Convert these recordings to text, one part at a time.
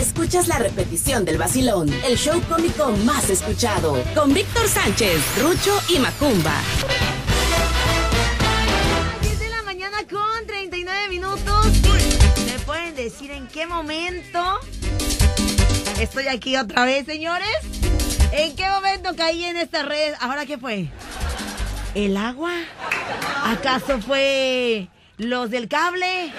escuchas la repetición del vacilón, el show cómico más escuchado, con Víctor Sánchez, Rucho y Macumba. 10 de la mañana con 39 minutos. ¿Me pueden decir en qué momento estoy aquí otra vez, señores? ¿En qué momento caí en esta red? ¿Ahora qué fue? ¿El agua? ¿Acaso fue los del cable?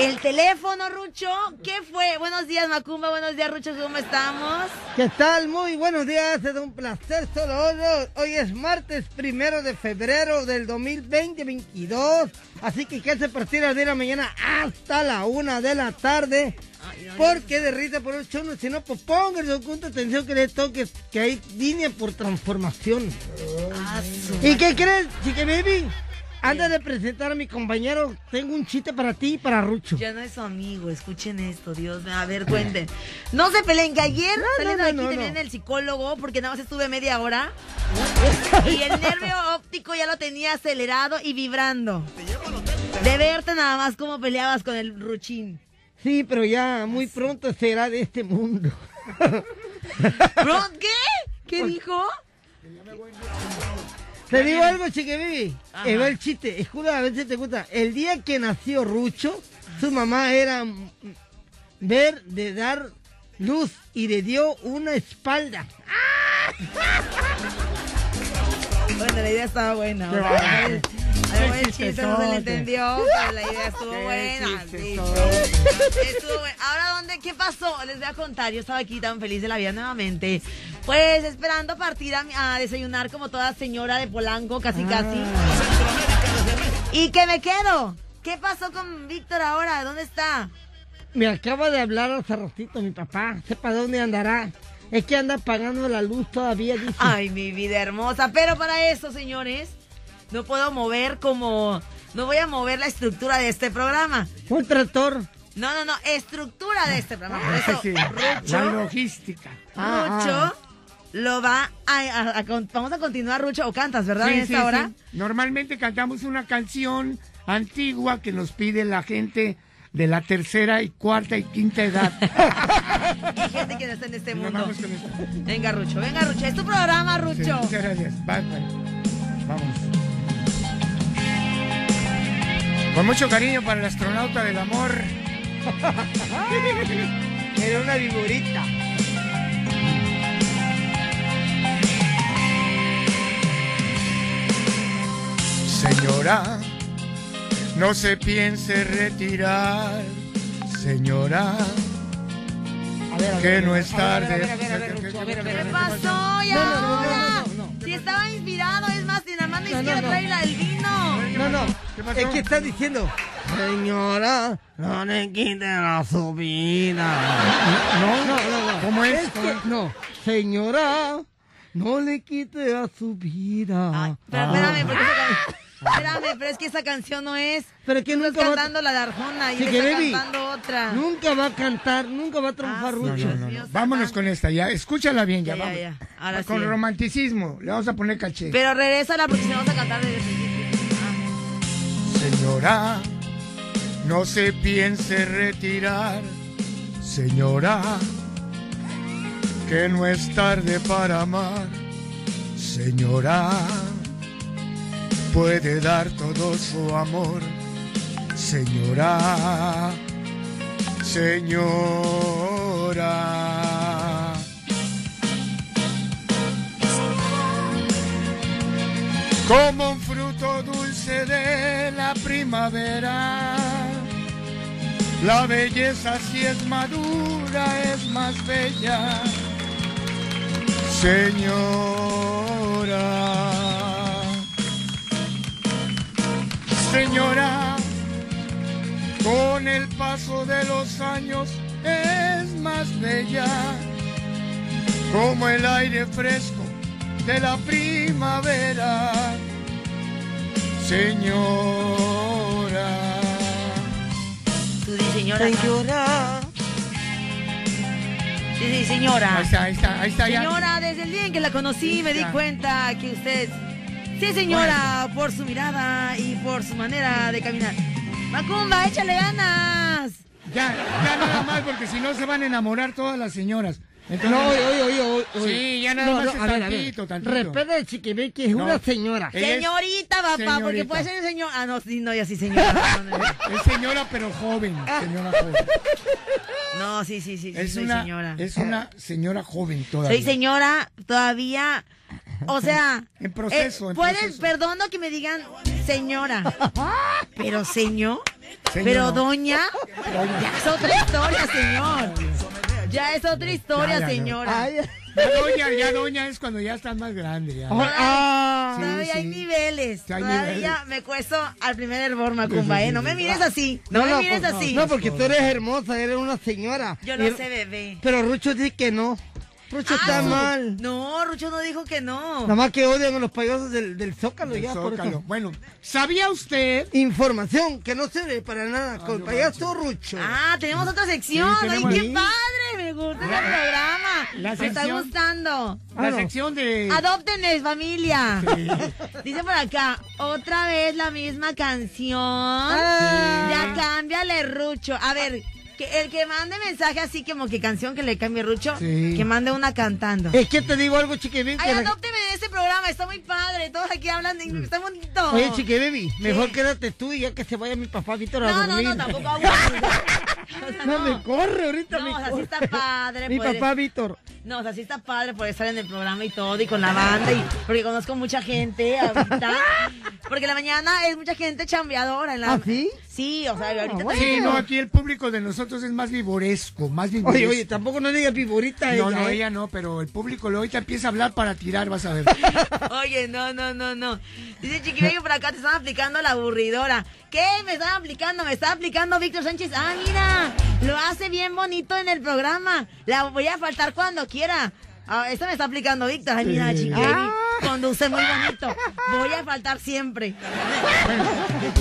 ¿El teléfono, Rucho? ¿Qué fue? Buenos días, Macumba. Buenos días, Rucho. ¿Cómo estamos? ¿Qué tal? Muy buenos días. Es un placer solo hoy. Hoy es martes primero de febrero del 2020-22. Así que que se partida de la mañana hasta la una de la tarde. Porque de risa por ocho uno, si no, pues pónganle con atención que le toque que hay línea por transformación. Ah, ¿Y qué crees, chica baby? Anda de presentar a mi compañero. Tengo un chiste para ti y para Rucho. Ya no es su amigo, escuchen esto, Dios. A ver, cuenten. No se peleen, que ayer No, saliendo no, no, aquí tenían el psicólogo porque nada más estuve media hora. y el nervio óptico ya lo tenía acelerado y vibrando. De verte nada más cómo peleabas con el ruchín. Sí, pero ya muy pronto será de este mundo. ¿Bro, qué? ¿Qué dijo? Te digo algo. Ajá. Eh, va el chiste. Escucha a ver si te gusta. El día que nació Rucho, su mamá era ver de dar luz y le dio una espalda. Bueno, la idea estaba buena. o Qué sea, bárbaro. el- chiste no se le entendió, pero la idea estuvo buena. sí. Estuvo buena. Ahora, ¿dónde? ¿Qué pasó? Les voy a contar. Yo estaba aquí tan feliz de la vida nuevamente. Pues esperando partir a, a desayunar como toda señora de Polanco, casi casi. ¿Y que me quedo? ¿Qué pasó con Víctor ahora? ¿Dónde está? Me acaba de hablar hace ratito mi papá. Sepa dónde andará. Es que anda pagando la luz todavía, dice. Ay, mi vida hermosa. Pero para eso, señores, no puedo mover como... No voy a mover la estructura de este programa. Un tractor. No, no, no, estructura de este programa. Por eso, Sí, la Rucho, logística. Ah, Rucho lo va a, a- a con- Vamos a continuar, Rucho, o cantas, ¿verdad? Sí, en sí, esta hora. sí. Normalmente cantamos una canción antigua que nos pide la gente de la tercera y cuarta y quinta edad. Y gente que no está en este mundo. vamos con esto. Venga, Rucho, venga, Rucho. Es tu programa, Sí, Rucho. muchas gracias. Bye, bye. Vamos. Con mucho cariño para el astronauta del amor. Era una vigorita. Señora, no se piense retirar. Señora, que no es tarde. ver, a ver, a ver, Rucho, a ver, a ver, ¿Qué pasó? ¿Y No, no, no, ahora? no, no, no. Si estaba inspirado, es más, si la mano No, no, izquierda no. trae la- el vino. No, no. ¿Qué pasó? Es que está diciendo, señora, no le quiten la subida. No, no, no, no. ¿Cómo es? No, señora, no le quite la subida. Pero espérame, porque can- Espérame, pero es que esa canción no es. Pero que nunca estás va, cantando la de Arjona y Sí, que está baby. cantando otra. nunca va a cantar, nunca va a triunfar Ah, No, no, no, no. Vámonos con esta, ya. Escúchala bien, ya, vamos. ya. Ahora con sí. romanticismo. Le vamos a poner caché. Pero regresa la próxima, vamos a cantar desde el principio. Ah. Señora, no se piense retirar. Señora, que no es tarde para amar. Señora, puede dar todo su amor. Señora, señora. como un fruto dulce de la primavera. La belleza si es madura es más bella, señora. Señora, con el paso de los años es más bella, como el aire fresco de la primavera, señora. Tú di señora. Señora, Sí, sí, señora. Ahí está, ahí está, ahí está ya. Señora, desde el día en que la conocí me di cuenta que usted, sí señora, por su mirada y por su manera de caminar. Macumba, échale ganas. Ya, ya nada más porque si no se van a enamorar todas las señoras. Entonces, No, oye, oye, oye, oye. Sí, ya nada No, más no, es a ver, a ver. tantito, tantito. Respeta de Chiquibequi, es No. una señora. Señorita, papá, porque puede ser señor. Ah, no, sí, no, ya sí, señora. Es señora pero joven, señora joven. No, sí, sí, sí, sí, Es soy una, señora. es una señora joven todavía. Soy señora todavía. O sea, En proceso, eh, en proceso. perdono que me digan señora, pero señor, Señor, pero no. doña, ya es otra historia, señor. Ya es otra historia, Ya, ya, no. señora. Ay, Ya doña, ya doña es cuando ya estás más grande. Ya. ah. Todavía Sí, hay niveles. Sí, hay Todavía niveles. me cuesto al primer hervor, Macumba, Sí, sí, ¿eh? No me mires así. No, me mires así. No, porque tú eres hermosa, eres una señora. Yo Y- lo sé, bebé. Pero Rucho dice que no. Rucho Ah, está no. mal. No, Rucho no dijo que no. Nada más que odian a los payasos del, del Zócalo Del ya, por Zócalo. eso. Bueno, ¿sabía usted? Información que no sirve para nada con el no payaso Rucho. Ah, tenemos otra sección. Sí, Ay, qué ahí. padre. Me gusta el programa. la me está sección- gustando. Ah, La no. sección de... Adóptenles, familia. Dice por acá, otra vez la misma canción. Ah. Ya cámbiale, Rucho. A ver, que el que mande mensaje así como que canción que le cambie Rucho, Sí. que mande una cantando. Es que te digo algo, chiquitín. Ay, adópteme de este programa, está muy padre. Todos aquí hablan de está bonito. Oye, chiqui baby, mejor quédate tú y ya que se vaya mi papá Víctor a No, no, dormir. no, tampoco abuses. O sea, No, me corre ahorita, No, me o sea, sí está padre. Mi poder- papá Víctor. No, o sea, sí está padre por estar en el programa y todo, y con la banda, y porque conozco mucha gente ahorita. Porque la mañana es mucha gente chambeadora. En la... ¿Ah, sí? Sí, o sea, ahorita bueno. Sí, también- no, aquí el público de nosotros es más vivoresco, más vivoresco. Oye, oye, tampoco no digas piburita No, ella, no, ¿eh? ella no, pero el público lo ahorita empieza a hablar para tirar, vas a ver. Oye, no, no, no, no. Dice Chiquillo por acá, te están aplicando la aburridora. ¿Qué me están aplicando? Me está aplicando Víctor Sánchez. Ah, mira, lo hace bien bonito en el programa. La voy a faltar cuando quiera. Ah, esta me está aplicando Víctor. Ay, mira, Chiqui, Ah. Conduce muy bonito. Voy a faltar siempre. Bueno,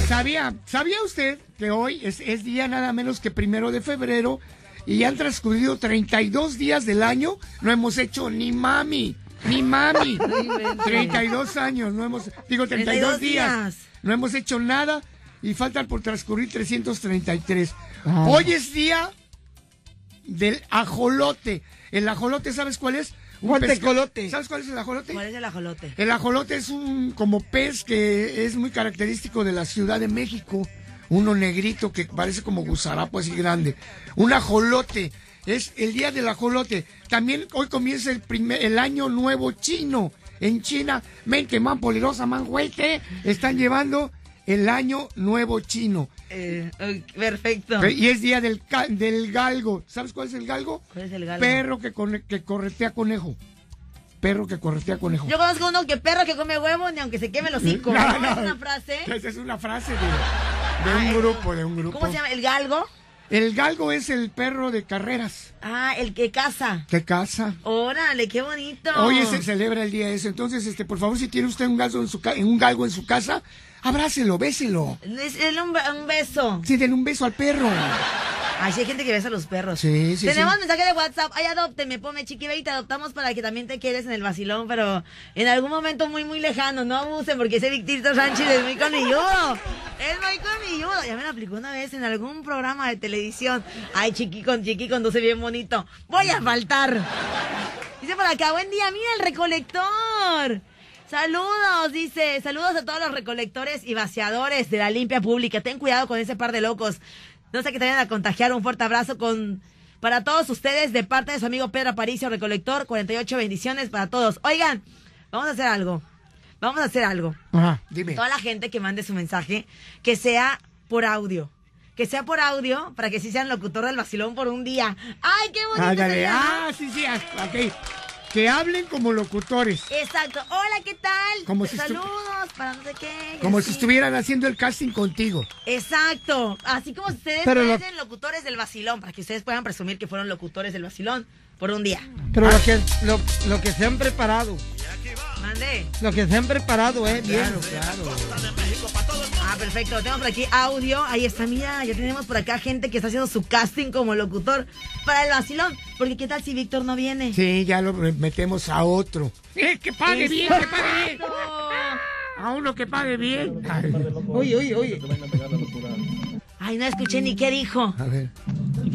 ¿sabía, ¿sabía usted que hoy es, es día nada menos que primero de febrero y han transcurrido 32 días del año? No hemos hecho ni mami, ni mami. 32 años, no hemos, digo 32, 32 días. días. No hemos hecho nada y faltan por transcurrir 333. Ah. Hoy es día del ajolote. El ajolote, ¿sabes cuál es? Un ¿Cuál pesca- tecolote? ¿Sabes cuál es el ajolote? ¿Cuál es el ajolote? El ajolote es un como pez que es muy característico de la Ciudad de México. Uno negrito que parece como gusarapo así grande. Un ajolote. Es el día del ajolote. También hoy comienza el primer, el año nuevo chino. En China, mente man poderosa, man güeyte, están llevando el año nuevo chino. Eh, perfecto. Y es día del, del galgo. ¿Sabes cuál es el galgo? ¿Cuál es el galgo? Perro que, corre- que corretea conejo. Perro que corretea conejo. Yo conozco uno que perro que come huevo ni aunque se queme los hocico. No. Es una frase. Esa es una frase de, de un Ay, grupo, de un grupo. ¿Cómo se llama? ¿El galgo? El galgo es el perro de carreras Ah, el que caza. que caza. Órale, qué bonito. Hoy se celebra el día ese. Entonces, este, por favor, si tiene usted un galgo en su, un galgo en su casa, abrácelo, béselo. Es un, un beso. Sí, den un beso al perro. Ay, sí hay gente que besa a los perros. Sí, sí, Tenemos sí. mensaje de WhatsApp. Ay, adópteme, ponme chiquiba y te adoptamos para que también te quedes en el vacilón, pero en algún momento muy, muy lejano. No abusen porque ese Victorito Sánchez es muy colmilludo. Es muy colmilludo. Ya me lo aplicó una vez en algún programa de televisión. Ay, chiqui con chiqui conduce bien bonito. Voy a faltar. Dice por acá, buen día, mira el recolector. Saludos, dice, saludos a todos los recolectores y vaciadores de la limpia pública. Ten cuidado con ese par de locos. No sé que te vayan a contagiar. Un fuerte abrazo con para todos ustedes de parte de su amigo Pedro Aparicio, recolector. 48 bendiciones para todos. Oigan, vamos a hacer algo. Vamos a hacer algo. Ajá, dime. Toda la gente que mande su mensaje, que sea por audio. Que sea por audio para que sí sean locutor del vacilón por un día. ¡Ay, qué bonito! ¿no? Ah, sí, sí, ah, ok. Que hablen como locutores. Exacto. Hola, ¿qué tal? Como si Saludos, para no sé qué. Como si estuvieran haciendo el casting contigo. Exacto. Así como ustedes Pero lo- locutores del vacilón, para que ustedes puedan presumir que fueron locutores del vacilón por un día. Pero lo que, lo, lo que se han preparado, Mande. lo que se han preparado, ¿eh? Bien. Claro, claro. Ah, perfecto. Tenemos por aquí audio. Ahí está, mira, ya tenemos por acá gente que está haciendo su casting como locutor para el vacilón. Porque qué tal si Víctor no viene. Sí, ya lo metemos a otro. Eh, que pague bien, que pague bien. A uno que pague bien. Oye, oye, oye. Ay, no escuché ni qué dijo. A ver.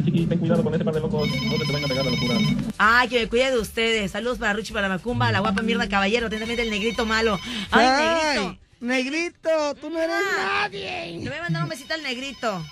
y ten cuidado con ese par de locos, no te vayan a pegar la locura. Ay, que me cuide de ustedes. Saludos para Ruchi, para Macumba, la guapa mierda caballero, atentamente el negrito malo. Ay, negrito. Negrito, tú no eres nadie. Le voy a mandar un besito al negrito.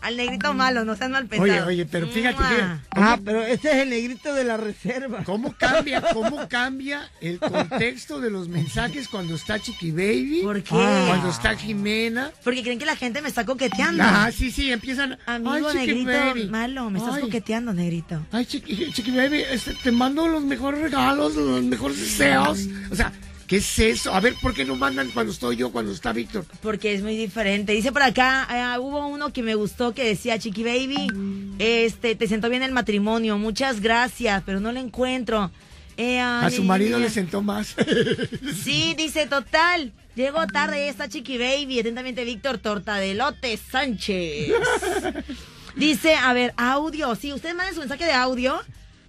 Al negrito malo, no sean mal pensados. Oye, oye, pero fíjate, Mua. fíjate, Ah, pero ese es el negrito de la reserva. ¿Cómo cambia, cómo cambia el contexto de los mensajes cuando está Chiqui Baby? ¿Por qué? Cuando está Jimena. Porque creen que la gente me está coqueteando. Ah, sí, sí, empiezan. Amigo Ay, Chiqui negrito Baby. malo, me estás Ay, coqueteando, negrito. Ay, Chiqui, Chiqui Baby, este, te mando los mejores regalos, los mejores deseos. O sea, ¿qué es eso? A ver, ¿por qué no mandan cuando estoy yo, cuando está Víctor? Porque es muy diferente. Dice por acá, eh, hubo uno que me gustó que decía, Chiqui Baby, este, te sentó bien el matrimonio, muchas gracias, pero no lo encuentro. Eh, A ay, su marido le sentó más. Sí, dice total. Llegó tarde esta Chiqui Baby. Atentamente, Víctor Tortadelote Sánchez. Dice, a ver, audio. Sí, ustedes manden su mensaje de audio.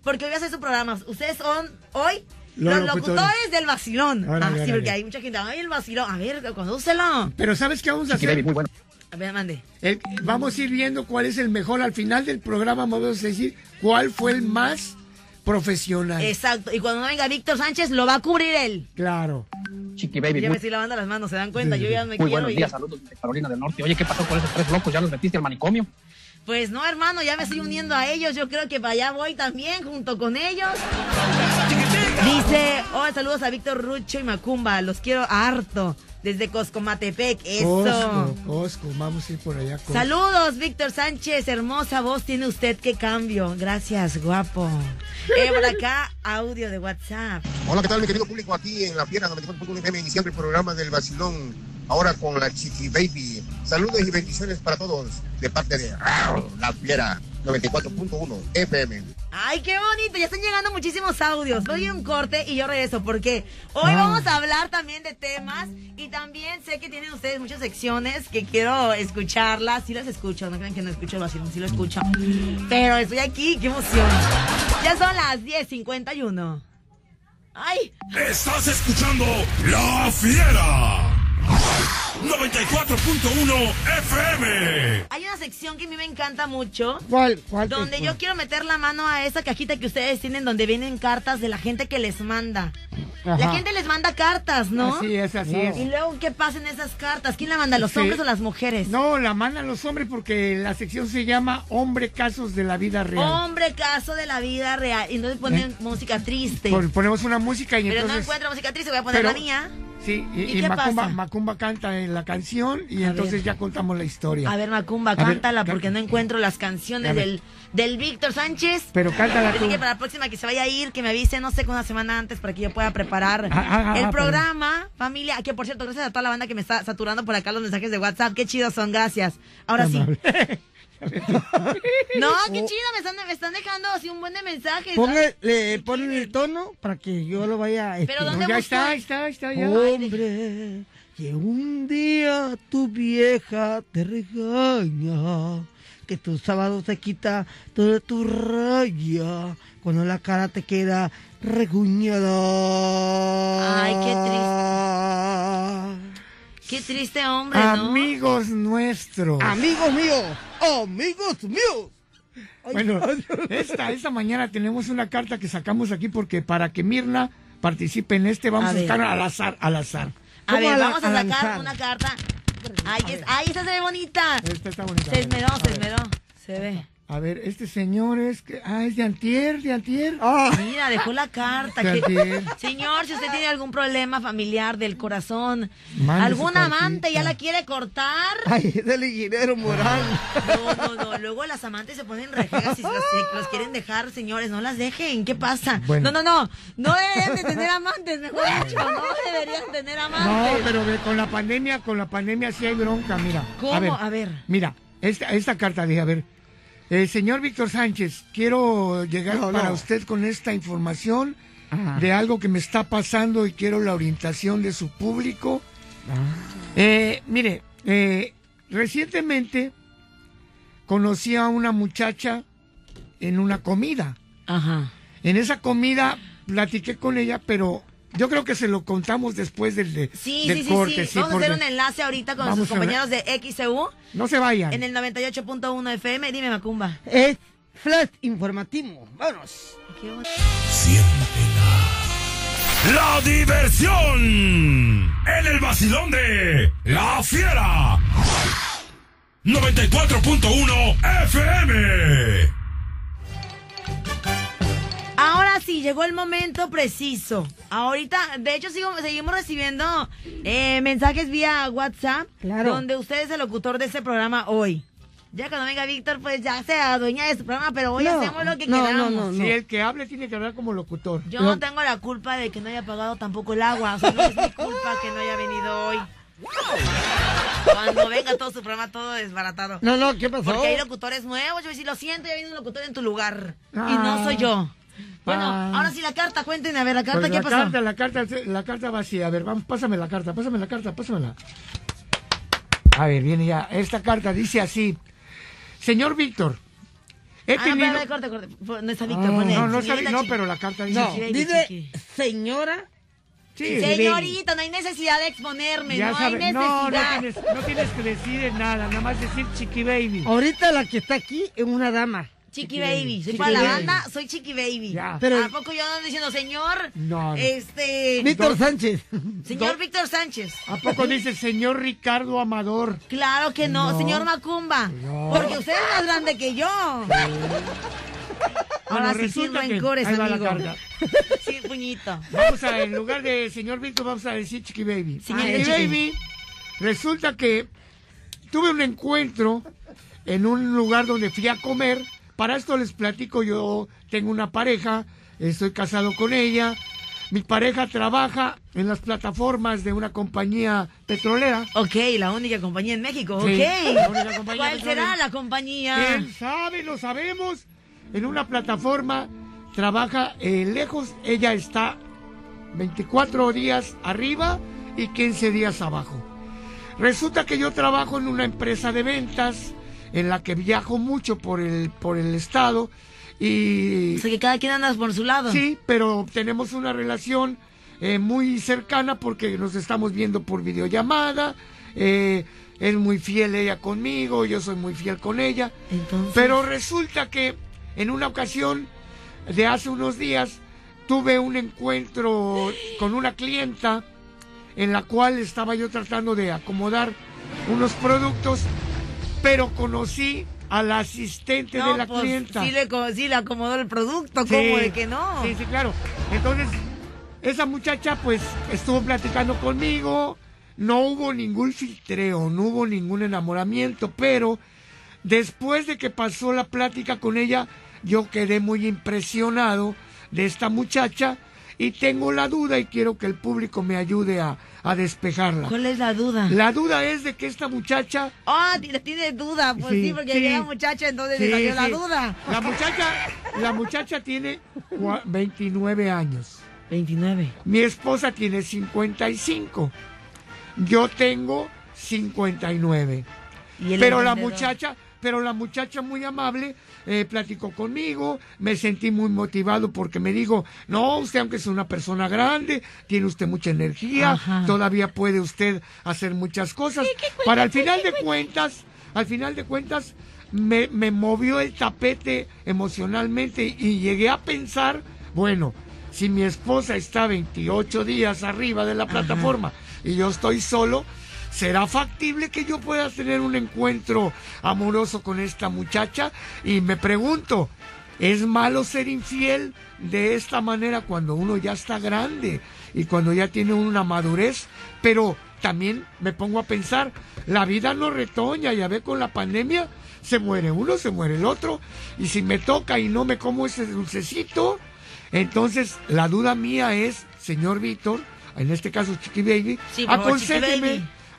Porque hoy voy a hacer su programa. Ustedes son hoy Los los, locutores. locutores del vacilón. Órale, ah, sí, órale. porque hay mucha gente. Ay, el vacilón. A ver, condúcelo. Pero ¿sabes qué vamos a hacer? muy bueno. A ver, mande. El- vamos a ir viendo cuál es el mejor. Al final del programa vamos a decir cuál fue el más profesional. Exacto. Y cuando no venga Víctor Sánchez, lo va a cubrir él. Claro. Chiqui Baby, Ya muy, me estoy lavando las manos, ¿se dan cuenta? Yo ya me muy quiero buenos ir. días, saludos de Carolina del Norte. Oye, ¿qué pasó con esos tres locos? ¿Ya los metiste al manicomio? Pues no, hermano, ya me estoy uniendo a ellos. Yo creo que para allá voy también, junto con ellos. Dice, hola, saludos a Víctor Rucho y Macumba. Los quiero harto. Desde Coscomatepec. Eso. Cosco, Cosco, vamos a ir por allá. Cosco. Saludos, Víctor Sánchez. Hermosa voz tiene usted. Qué cambio. Gracias, guapo. Eh, por acá, audio de WhatsApp. Hola, ¿qué tal, mi querido público? Aquí en la Fiera 94.1 FM, iniciando el programa del Vacilón, ahora con la Chiqui Baby. Saludos y bendiciones para todos, de parte de La Fiera 94.1 FM. Ay, qué bonito. Ya están llegando muchísimos audios. Doy un corte y yo regreso porque hoy Ah. vamos a hablar también de temas y también sé que tienen ustedes muchas secciones que quiero escucharlas. Sí las escucho, no crean que no escucho el vacilón, sí lo escucho. Pero estoy aquí, qué emoción. Ya son las 10.51. Ay, Estás escuchando La Fiera. 94.1 FM. hay una sección que a mí me encanta mucho. ¿Cuál? ¿Cuál? Donde yo quiero meter la mano a esa cajita que ustedes tienen donde vienen cartas de la gente que les manda. La gente les manda cartas, ¿no? Así es, así No. es. Y luego, ¿qué pasa en esas cartas? ¿Quién la manda, los Sí. hombres o las mujeres? No, la mandan los hombres porque la sección se llama Hombre Casos de la Vida Real. Hombre, caso de la vida real. Y entonces ponen música triste. Pon- ponemos una música y Pero no encuentro música triste, voy a poner pero- la mía. Sí, y, ¿Y y qué Macumba, pasa? Macumba canta en la canción y A entonces ver. ya contamos la historia. A ver, Macumba, A cántala porque no encuentro las canciones del, del Víctor Sánchez. Pero cántala Así tú. que para la próxima que se vaya a ir, que me avise, no sé, con una semana antes para que yo pueda preparar Ah, ah, ah, el ah, programa. Familia, que por cierto, gracias a toda la banda que me está saturando por acá los mensajes de WhatsApp. Qué chidos son, gracias. Ahora sí. No, qué chido, me están, me están dejando así un buen de mensajes. Ponle- le ponen el tono para que yo lo vaya a Pero. ¿dónde ya busco? está, ahí está, ahí está, ya. Hombre, que un día tu vieja te regaña, que tu sábado se quita toda tu raya, cuando la cara te queda reguñada. Ay, qué Qué triste hombre, ¿no? Amigos nuestros. Amigos míos, amigos míos. Ay, Bueno, ay, esta, esta mañana tenemos una carta que sacamos aquí porque para que Mirna participe en este vamos A a, ver. sacar al azar, al azar. A ¿Cómo ver, a la- vamos a a sacar lanzar? una carta. Es, ahí esta se ve bonita. Esta está bonita. Se esmeró, se esmeró. Se ve. A ver, este señor es que, ah, es de antier, de antier. Ah, Mira, dejó la carta. De que- antier. Señor, si usted tiene algún problema familiar del corazón, algún amante ya la quiere cortar. ay, es del ingeniero Morán. No, no, no. Luego las amantes se ponen rejegas y si los, quieren dejar, señores, no las dejen. ¿Qué pasa? Bueno. No, no, no. No deberían de tener amantes, mejor dicho. No deberían tener No, amantes. pero ve, con la pandemia, con la pandemia sí hay bronca, mira. ¿Cómo? A ver, A ver. Mira, esta, esta carta dije, a ver. Eh, señor Víctor Sánchez, quiero llegar No, para no. usted con esta información Ajá. de algo que me está pasando y quiero la orientación de su público. Ah. Eh, mire, eh, recientemente conocí a una muchacha en una comida. Ajá. En esa comida platiqué con ella, pero yo creo que se lo contamos después del, de- Sí, del sí, sí, corte. sí. Vamos a hacer un enlace ahorita con sus compañeros de XCU No se vayan. en el 98.1 FM. Dime, Macumba. Es flash informativo. Vámonos. Siéntela. La diversión en el vacilón de La Fiera. 94.1 FM. Ahora sí, llegó el momento preciso. Ahorita, de hecho, sigo- seguimos recibiendo eh, mensajes vía WhatsApp. Claro. Donde usted es el locutor de este programa hoy. Ya cuando venga Víctor, pues ya sea dueña de este programa, pero hoy No, hacemos lo que no, queramos. no, no, Si el que hable tiene que hablar como locutor. Yo no tengo la culpa de que no haya pagado tampoco el agua. O sea, no es mi culpa que no haya venido hoy. Cuando venga todo su programa, todo desbaratado. No, no, ¿qué pasó? Porque hay locutores nuevos. Yo voy a decir, lo siento, ya viene un locutor en tu lugar. Y no soy yo. Bueno, Ah. ahora sí la carta, cuéntenme, a ver, la carta, Pues ¿qué la pasó? carta, la carta, la carta vacía. A ver, vamos, pásame la carta, pásame la carta, pásamela. A ver, viene ya. Esta carta dice así. Señor Víctor, he Ah, no, tenido... corte, corte. No está Víctor, Ah. pone. no, no, señorita sabe- no, pero la carta dice... No, así. Dice señora. Sí, Señorita, no hay necesidad de exponerme, ya no sabe- hay no, no necesidad. tienes, no tienes que decir nada, nada más decir chiqui baby. Ahorita la que está aquí es una dama. Chiqui Baby, soy Chiqui para la Baby. banda, soy Chiqui Baby. Ya. Pero- ¿A poco yo ando diciendo, señor? No, no. Este. Víctor Sánchez. Señor Víctor Sánchez. ¿A poco dice señor Ricardo Amador? Claro que no, No. señor Macumba. No. Porque usted es más grande que yo. Ahora Bueno, sí, sin resulta que- rencores, ahí va la amigo. carta. Sí, puñito. Vamos a, en lugar de señor Víctor, vamos a decir Chiqui Baby. Chiqui Chiqui. Baby, resulta que tuve un encuentro en un lugar donde fui a comer. Para esto les platico, yo tengo una pareja, estoy casado con ella. Mi pareja trabaja en las plataformas de una compañía petrolera. Ok, la única compañía en México, Sí, ok. la única compañía ¿Cuál petrolera. será la compañía? ¿Quién sabe? Lo sabemos. En una plataforma trabaja eh, lejos. Ella está 24 días arriba y 15 días abajo. Resulta que yo trabajo en una empresa de ventas en la que viajo mucho por el, por el estado y... O sea, que cada quien anda por su lado. Sí, pero tenemos una relación eh, muy cercana porque nos estamos viendo por videollamada. eh, es muy fiel ella conmigo, yo soy muy fiel con ella. Entonces. Pero resulta que en una ocasión de hace unos días tuve un encuentro con una clienta en la cual estaba yo tratando de acomodar unos productos, pero conocí a la asistente No, de la pues, clienta. Sí le, co- sí le acomodó el producto, Sí. ¿cómo de que no? Sí, sí, claro. Entonces, esa muchacha pues estuvo platicando conmigo, no hubo ningún filtreo, no hubo ningún enamoramiento, pero después de que pasó la plática con ella, yo quedé muy impresionado de esta muchacha y tengo la duda y quiero que el público me ayude a, a despejarla. ¿Cuál es la duda? La duda es de que esta muchacha Ah, tiene, tiene muchacha, pues sí, Sí, porque sí. llega muchacha, entonces Sí, le salió la duda. La muchacha, la muchacha tiene cua- 29 años. 29. Mi esposa tiene 55. Yo tengo 59. Y Pero la muchacha, pero la muchacha muy amable eh, platicó conmigo, me sentí muy motivado porque me dijo, no, usted aunque es una persona grande, tiene usted mucha energía, Ajá. todavía puede usted hacer muchas cosas. Para al final de cuentas, al final de cuentas, me, me movió el tapete emocionalmente y llegué a pensar, bueno, si mi esposa está 28 días arriba de la plataforma y yo estoy solo, ¿será factible que yo pueda tener un encuentro amoroso con esta muchacha? Y me pregunto, ¿es malo ser infiel de esta manera cuando uno ya está grande y cuando ya tiene una madurez? Pero también me pongo a pensar, la vida no retoña, ya ve con la pandemia, se muere uno, se muere el otro, y si me toca y no me como ese dulcecito, entonces la duda mía es, señor Víctor, en este caso Chiqui Baby, Sí,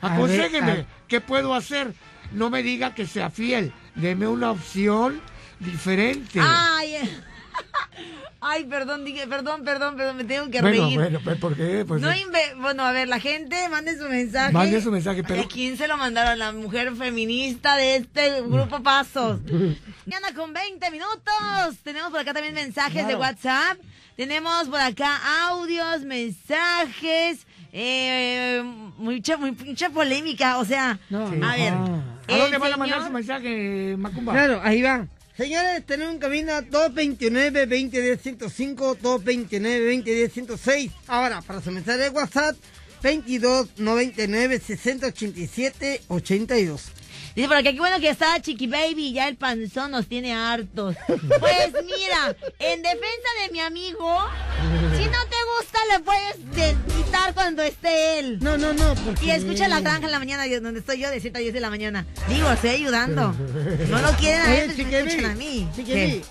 favor, Chiqui aconséjeme, Baby. aconséjeme, A ver, ¿qué puedo hacer? No me diga que sea fiel, deme una opción diferente. Ay, eh. ay, perdón, dije, perdón, perdón, perdón, me tengo que bueno, reír. bueno, pues, ¿por qué? Pues, No inve- bueno, a ver, la gente mande su mensaje. Mande su mensaje, pero- ¿A quién se lo mandaron? La mujer feminista de este grupo Pasos. Mañana con 20 minutos. Tenemos por acá también mensajes de. WhatsApp. Tenemos por acá audios, mensajes. Eh, mucha, muy- mucha polémica. O sea, No, a ver. no. ¿A dónde van a mandar su mensaje, Macumba? Claro, ahí va. Señores, tenemos en cabina 229-2010-105, 229-2010-106. Ahora, para su mensaje de WhatsApp, 2299-6087-82. Dice aquí, qué bueno que está Chiqui Baby, ya el panzón nos tiene hartos. Pues mira, en defensa de mi amigo, si no te gusta le puedes de- quitar cuando esté él. No, no, no, porque... Y escucha la granja en la mañana, donde estoy yo, de 7 a 10 de la mañana. Digo, estoy ayudando. No lo quieren a él, me escuchan a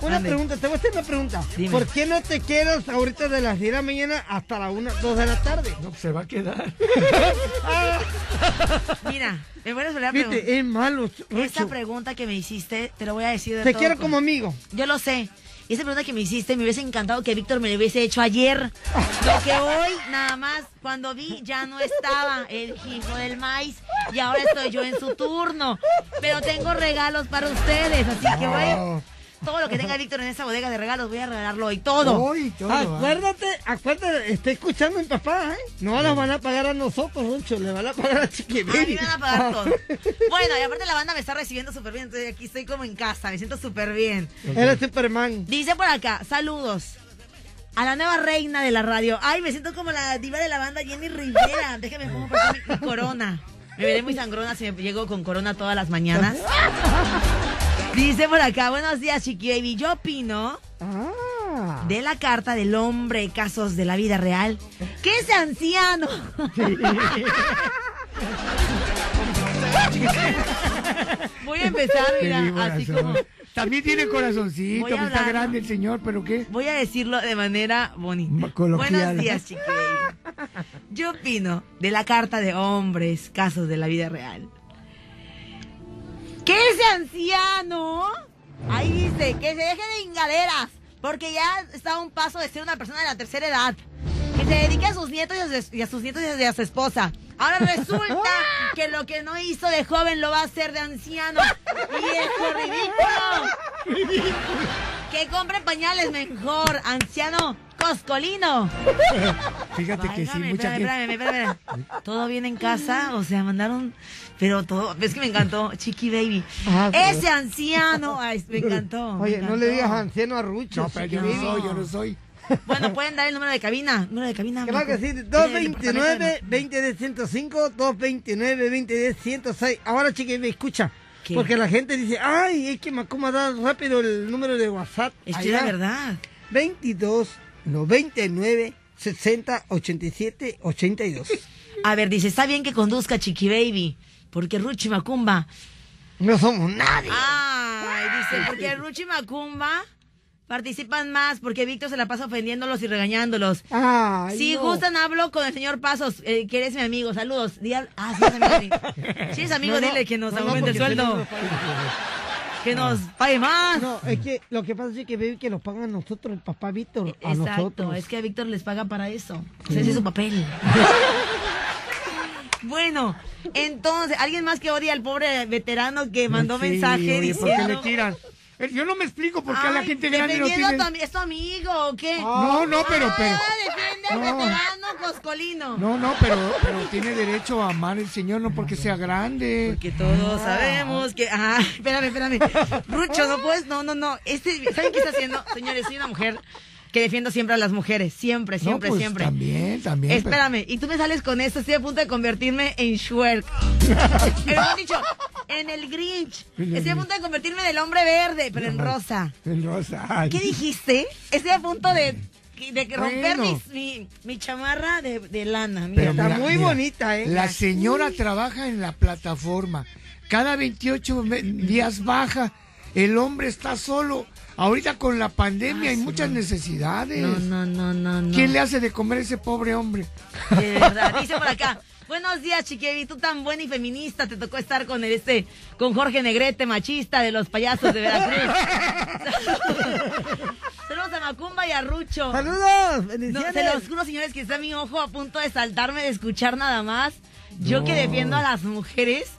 una pregunta, te voy a hacer una pregunta. Dime. ¿Por qué no te quedas ahorita de las 10 de la mañana hasta la 1, 2 de la tarde? No, pues se va a quedar. Mira, me vuelves a volver a preguntar. Viste, es malo, Esta Rucho. pregunta que me hiciste, te lo voy a decir de Te todo quiero con- como amigo. Yo lo sé. Y esa pregunta que me hiciste, me hubiese encantado que Víctor me lo hubiese hecho ayer. Lo que hoy, nada más, cuando vi, ya no estaba el hijo del maíz. Y ahora estoy yo en su turno. Pero tengo regalos para ustedes, así que voy. Todo lo que tenga Víctor en esa bodega de regalos, voy a regalarlo hoy. Todo. Hoy, todo, ¿ah? Acuérdate, acuérdate, estoy escuchando a mi papá, ¿eh? No las van a pagar a nosotros, Rucho, le van a pagar a A Chiquibaby. mí me van a pagar todo. Bueno, y aparte la banda me está recibiendo súper bien. Entonces aquí estoy como en casa, me siento súper bien. Eres Superman. Dice por acá, saludos. A la nueva reina de la radio. Ay, me siento como la diva de la banda Jenny Rivera. Déjame pongo mi, mi corona. Me veré muy sangrona si me llego con corona todas las mañanas. Dice por acá, buenos días, Chiqui Baby. Yo opino Ah. de la carta del hombre casos de la vida real que ese anciano. Voy a empezar, mira, así como. También tiene corazoncito, pues está hablar. grande el señor, pero ¿qué? Voy a decirlo de manera bonita. Coloquial. Buenos días, chiqui. Yo opino de la carta de hombres, casos de la vida real. Que ese anciano, ahí dice, que se deje de ingaderas, porque ya está a un paso de ser una persona de la tercera edad. Que se dedique a sus nietos y a su, y a sus nietos y a su esposa. Ahora resulta que lo que no hizo de joven lo va a hacer de anciano. Y es ridículo. Que compre pañales mejor, anciano coscolino. Fíjate que sí, mucha espérame, gente. espérame, espérame. ¿Todo bien en casa? O sea, mandaron... Pero todo... Es que me encantó, Chiqui Baby. Ah. Ese anciano... Ay, me encantó. me Oye, no le digas anciano a Rucho. No, pero yo no soy, yo no soy. Bueno, pueden dar el número de cabina. Número de cabina. Claro que sí, Tiene el departamento de- 229-2010-105, 229-2010-106. Ahora, chiqui, escucha. ¿Qué? Porque la gente dice, ay, es que Macoma da rápido el número de WhatsApp. Es que la verdad. 22 99 60 87 82. A ver, dice, está bien que conduzca Chiqui Baby. Porque Ruchi Macumba... No somos nadie. Ay, dice, porque Ruchi Macumba participan más porque Víctor se la pasa ofendiéndolos y regañándolos. Ay, Si no. gustan, hablo con el señor Pasos, eh, que eres mi amigo. Saludos. Al- ah, sí, es amigo. sí. Si es amigo, No, no, dile que nos no, no, aumente el sueldo. nos. Que nos pague más. No, es que lo que pasa es que veo que los pagan a nosotros, el papá Víctor, a Exacto, nosotros. es que a Víctor les paga para eso. Ese es su papel. bueno, entonces, ¿alguien más que odia al pobre veterano que mandó Sí, mensaje oye, ¿por qué le diciendo... tiran? Eh, Yo no me explico por qué a la gente grande no tiene... tu ¿Es tu amigo o qué? No, no, pero, pero... Ah, defiende al No. veterano coscolino. No, no, pero, pero tiene derecho a amar el Señor, no porque sea grande. Porque todos sabemos que. Ah, espérame, espérame. Rucho, no puedes. No, no, no. Este, ¿Saben qué está haciendo? Señores, soy una mujer que defiendo siempre a las mujeres. Siempre, No, siempre, pues, siempre. También, también. pero- Espérame, y tú me sales con esto. Estoy a punto de convertirme en Schwerk. Pero han dicho, en el Grinch. Estoy a punto de convertirme en el hombre verde, pero en rosa. En rosa. ay. ¿Qué dijiste? Estoy a punto de, de que romper Bueno. mi, mi chamarra de, de lana. Mira. Pero Está mira, muy mira, bonita, ¿eh? La señora trabaja en la plataforma. Cada 28 me- días baja. El hombre está solo. Ahorita con la pandemia hay muchas necesidades. no, no, no, no, no. ¿Quién le hace de comer a ese pobre hombre? De verdad, dice por acá. Buenos días, Chiquevi. Tú tan buena y feminista. Te tocó estar con el este, con Jorge Negrete, machista de los payasos de Veracruz. Saludos a Macumba y a Rucho. ¡Saludos! No, ¡Bendiciones! se los juro, señores, que está mi ojo a punto de saltarme de escuchar nada más. Yo que defiendo a las mujeres.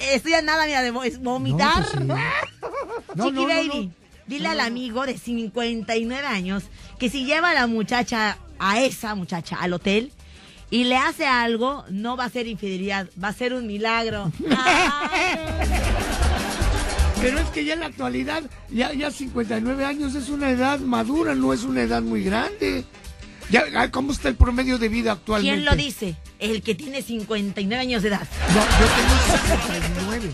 Estoy a nada, mira, de vomitar. No, pues No, Chiqui no, no, Baby, no. Dile al amigo de 59 años que si lleva a la muchacha, a esa muchacha, al hotel y le hace algo, no va a ser infidelidad, va a ser un milagro. Pero es que ya en la actualidad, ya, ya 59 años es una edad madura, no es una edad muy grande. Ya, ah, ¿Cómo está el promedio de vida actualmente? ¿Quién lo dice? El que tiene 59 años de edad. No, yo tengo 59.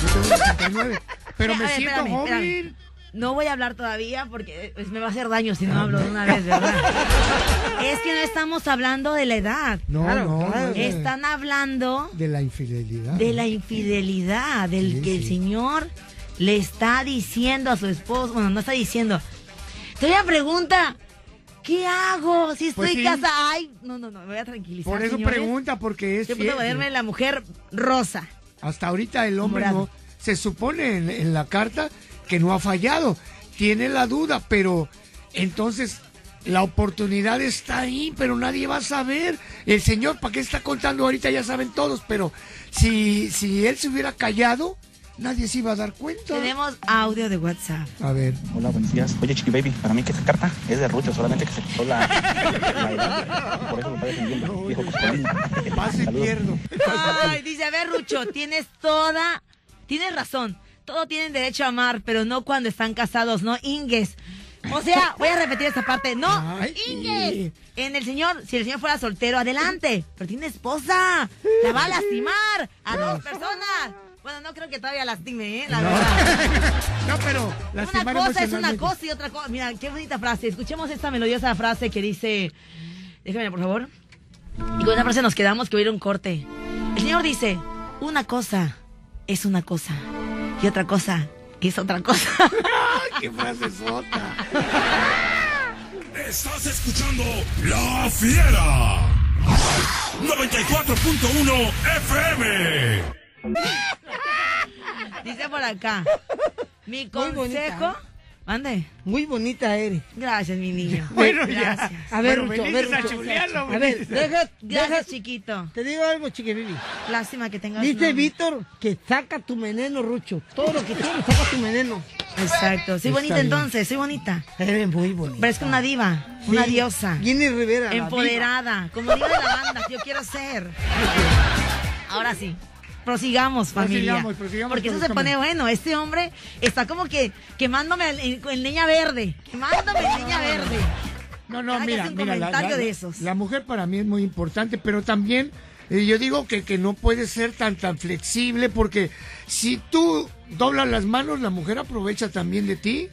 Yo tengo 59. Pero me ver, siento espérame, joven. espérame. No voy a hablar todavía porque pues, me va a hacer daño si no hablo de una vez, ¿verdad? es que no estamos hablando de la edad. No, Claro, no, claro. Están hablando de la infidelidad. de la infidelidad, del Sí, que el señor le está diciendo a su esposo, bueno, no está diciendo. Te doy una pregunta, ¿qué hago si estoy Pues sí. casada? Ay, no, no, no, me voy a tranquilizar. Por eso señores. pregunta, porque es Yo puedo ponerme la mujer rosa. Hasta ahorita el hombre no. Se supone en, en la carta que no ha fallado. Tiene la duda, pero entonces la oportunidad está ahí, pero nadie va a saber. El señor, ¿para qué está contando ahorita? Ya saben todos, pero si, si él se hubiera callado, nadie se iba a dar cuenta. Tenemos audio de WhatsApp. A ver. Hola, buenos días. Oye, Chiqui Baby, para mí que esa carta es de Rucho, solamente que se quitó la, la edad. Y por eso me está defendiendo, viejo. Pase y Saludos. pierdo. Ay, dice, a ver, Rucho, tienes toda, tienes razón. Todos tienen derecho a amar, pero no cuando están casados, ¿no? Ingues. O sea, voy a repetir esta parte. No, Ay. Ingues. En el señor, si el señor fuera soltero, adelante. Pero tiene esposa. La va a lastimar a dos personas. Bueno, no creo que todavía lastime, ¿eh? La verdad. No, pero Una cosa es una cosa y otra cosa. Mira, qué bonita frase. Escuchemos esta melodiosa frase que dice. Déjame, por favor. Y con esta frase nos quedamos que hubiera un corte. El señor dice: Una cosa es una cosa. Y otra cosa es otra cosa. Qué frase sota. Estás escuchando La Fiera. 94.1 FM. dice por acá: Mi consejo. Mande. Muy bonita eres. Gracias, mi niño. Bueno, ya. Gracias. A ver, Bueno, Rucho, a ver, a Rucho. chulearlo, A ver, deja, deja, Gracias, chiquito. te digo algo, chiquibibi. Lástima que tengas. Dice. Víctor que saca tu veneno, Rucho. Todo lo que tienes, saca tu veneno. Exacto. Soy Está bonita bien. entonces, soy bonita. Eres muy bonita. Parezco una diva, una diosa. Jenny Rivera. la Empoderada, como diva de la banda, que yo quiero ser. Ahora sí. Prosigamos, familia. Prosigamos, prosigamos Porque eso se pone bueno. Este hombre está como que quemándome el, el, el leña verde. Quemándome el leña verde. No, no, Cada mira, un mira, la, la- de esos. la mujer para mí es muy importante, pero también eh, yo digo que, que no puede ser tan tan flexible porque si tú doblas las manos, la mujer aprovecha también de ti,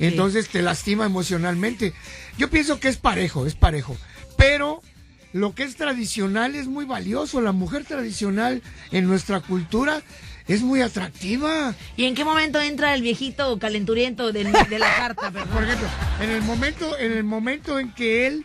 entonces te lastima emocionalmente. Yo pienso que es parejo, es parejo, pero lo que es tradicional es muy valioso. La mujer tradicional en nuestra cultura es muy atractiva. ¿Y en qué momento entra el viejito calenturiento de la carta? perdón? Por ejemplo, en el momento, en el momento en que él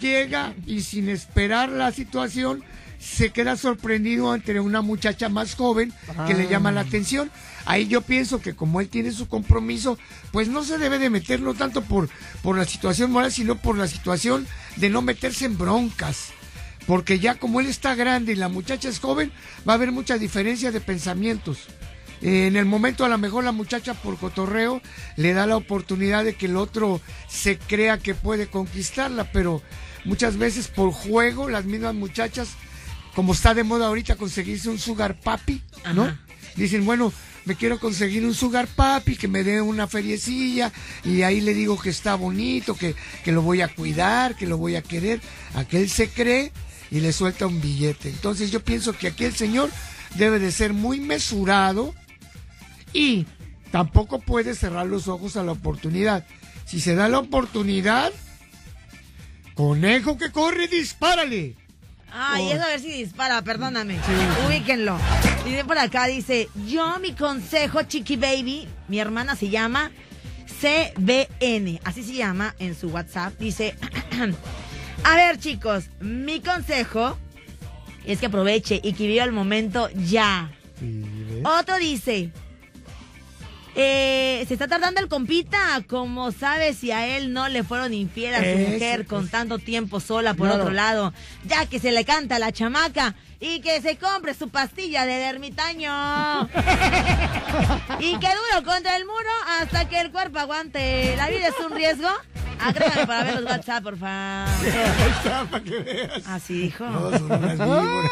llega y sin esperar la situación se queda sorprendido ante una muchacha más joven que le llama la atención. Ahí yo pienso que como él tiene su compromiso, pues no se debe de meter no tanto por, por la situación moral, sino por la situación de no meterse en broncas. Porque ya como él está grande y la muchacha es joven, va a haber mucha diferencia de pensamientos. Eh, En el momento a lo mejor la muchacha por cotorreo le da la oportunidad de que el otro se crea que puede conquistarla, pero muchas veces por juego las mismas muchachas, como está de moda ahorita conseguirse un sugar papi, ¿no? Dicen, bueno, me quiero conseguir un sugar papi que me dé una feriecilla y ahí le digo que está bonito, que, que lo voy a cuidar, que lo voy a querer. Aquel se cree y le suelta un billete. Entonces yo pienso que aquí el señor debe de ser muy mesurado y tampoco puede cerrar los ojos a la oportunidad. Si se da la oportunidad, conejo que corre, dispárale. Ay, Oh. eso a ver si dispara, perdóname. Ubíquenlo. Dice por acá, dice, yo mi consejo, Chiqui Baby, mi hermana se llama CBN, así se llama en su WhatsApp. Dice, a ver chicos, mi consejo es que aproveche y que viva el momento ya. Otro dice, eh, se está tardando el compita, como sabe si a él no le fueron infiel a su Eso, mujer con tanto tiempo sola por Claro. otro lado, ya que se le canta a la chamaca y que se compre su pastilla de ermitaño. y que duro contra el muro hasta que el cuerpo aguante. La vida es un riesgo Agrégame para ver los WhatsApp, por favor. Para que veas. Así dijo. No, son unas víboras.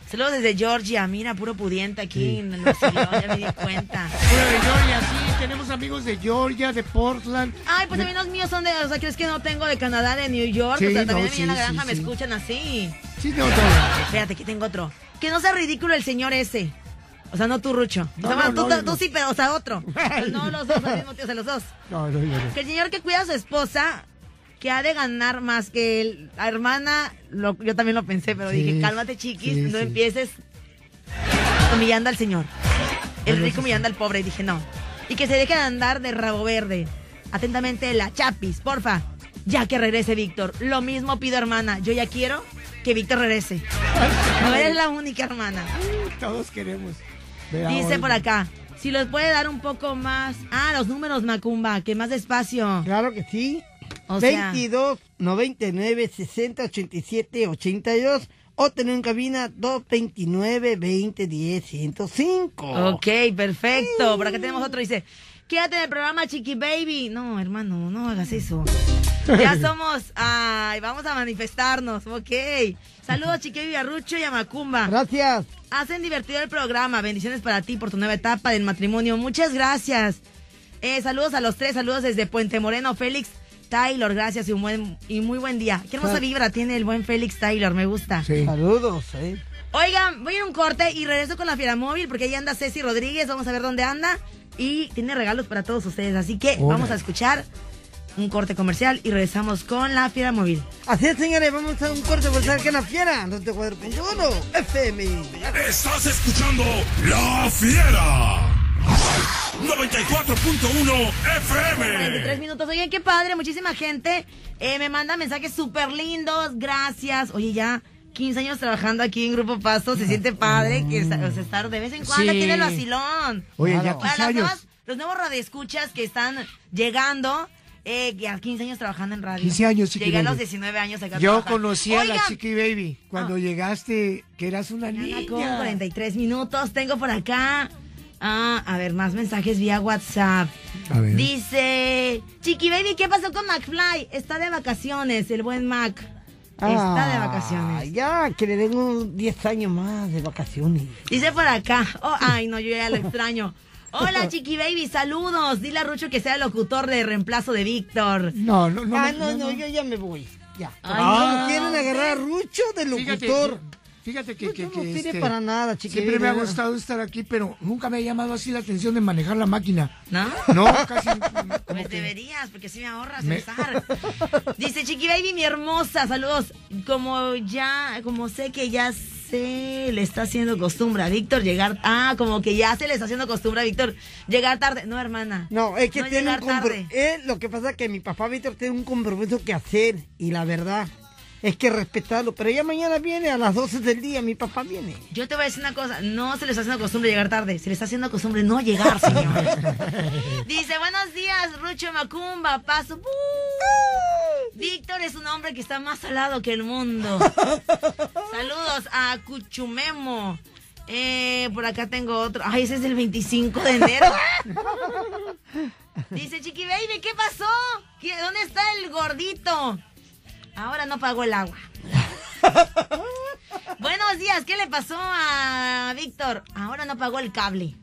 Saludos desde Georgia. Mira, puro pudiente aquí en el vacilón, ya me di cuenta. Bueno, de Georgia, sí, tenemos amigos de Georgia, de Portland. Ay, pues también los míos son de, o sea, ¿crees que no tengo de Canadá, de New York? Sí, o sea, no, también a mí sí, en la granja me escuchan así. Sí, no, todo. Espérate, que tengo otro. Que no sea ridículo el señor ese. O sea, no tú, Rucho. O sea, no, bueno, tú, no, tú no. sí, pero, o sea, otro. No los dos al mismo tiempo, o sea, los dos. No, no, no. Que el señor que cuida a su esposa, que ha de ganar más que él. La hermana, lo- yo también lo pensé, pero Sí, dije, cálmate, chiquis, sí, no sí. empieces humillando al señor. El rico humillando al pobre, y dije, no. Y que se deje de andar de rabo verde. Atentamente, la Chapis, porfa. Ya que regrese Víctor. Lo mismo pido, hermana. Yo ya quiero que Víctor regrese. No eres la única hermana. Todos queremos. Dice por acá. Si los puede dar un poco más. Ah, los números, Macumba, que más despacio. Claro que sí. O sea- 22 99 60 87 82 o tener en cabina 229 20 10 105. Ok, perfecto. Por acá tenemos otro. Dice, quédate en el programa Chiqui Baby. No, hermano, no hagas eso. Ya somos, ay, vamos a manifestarnos, ok. Saludos Chiqui Baby a Rucho y a Macumba. Gracias. Hacen divertido el programa. Bendiciones para ti por tu nueva etapa del matrimonio. Muchas gracias. Eh, saludos a los tres, saludos desde Puente Moreno, Félix Taylor, gracias y un buen y muy buen día. Qué hermosa vibra tiene el buen Félix Taylor, me gusta. Sí. Saludos, eh. Oigan, voy a ir a un corte y regreso con la Fiera Móvil porque ahí anda Ceci Rodríguez, vamos a ver dónde anda y tiene regalos para todos ustedes, así que vamos a escuchar un corte comercial y regresamos con la Fiera Móvil. Así es, señores, vamos a un corte por saber que la fiera. No te cuadro punto uno. FM. Estás escuchando La Fiera. 94.1 FM. 43 minutos. Oye, qué padre, muchísima gente eh, me manda mensajes súper lindos, gracias. Oye, ya 15 años trabajando aquí en Grupo Pasto, se siente padre que o sea, estar de vez en cuando Sí. aquí en el vacilón. Oye, ya Claro. Para 15 las años. nuevas- los nuevos radioescuchas que están llegando, eh, que a 15 años trabajando en radio. 15 años, Chiqui Llegué a los Baby. 19 años acá Yo trabajar. conocí a la Chiqui Baby cuando llegaste, que eras una niña. con 43 minutos, tengo por acá. Ah, a ver, más mensajes vía WhatsApp. A ver. Dice, Chiqui Baby, ¿qué pasó con McFly? Está de vacaciones, el buen Mac. Está de Ah, vacaciones. Ya, que le den unos 10 años más de vacaciones. Dice por acá. Oh, ay, no, yo ya lo extraño. Hola, Chiqui Baby, saludos. Dile a Rucho que sea el locutor de reemplazo de Víctor. No, no, no. ah, no, no, yo ya me voy. Ya. Ay, ¿Cómo no. quieren agarrar a Rucho de locutor? fíjate que, No, que, no que, sirve este, para nada, Chiqui Siempre me ha gustado estar aquí, pero nunca me ha llamado así la atención de manejar la máquina. ¿No? No, casi. como Pues que- deberías, porque así me ahorras Me- pensar. Dice Chiqui Baby, mi hermosa, saludos. Como ya, como sé que ya se le está haciendo costumbre a Víctor llegar. Ah, como que ya se le está haciendo costumbre a Víctor llegar tarde. No, hermana. No, es que No tiene un compromiso. Lo que pasa es que mi papá Víctor tiene un compromiso que hacer y la verdad es que respetarlo. Pero ya mañana viene a las 12 del día, mi papá viene. Yo te voy a decir una cosa, no se le está haciendo costumbre llegar tarde, se le está haciendo costumbre no llegar, señor. Dice, buenos días, Rucho Macumba, paso. Víctor es un hombre que está más salado que el mundo. Saludos a Cuchumemo. Eh, por acá tengo otro. Ay, ese es del 25 de enero. Dice Chiqui Baby, ¿qué pasó? ¿Qué- ¿Dónde está el gordito? Ahora no pagó el agua. Buenos días, ¿qué le pasó a Víctor? Ahora no pagó el cable.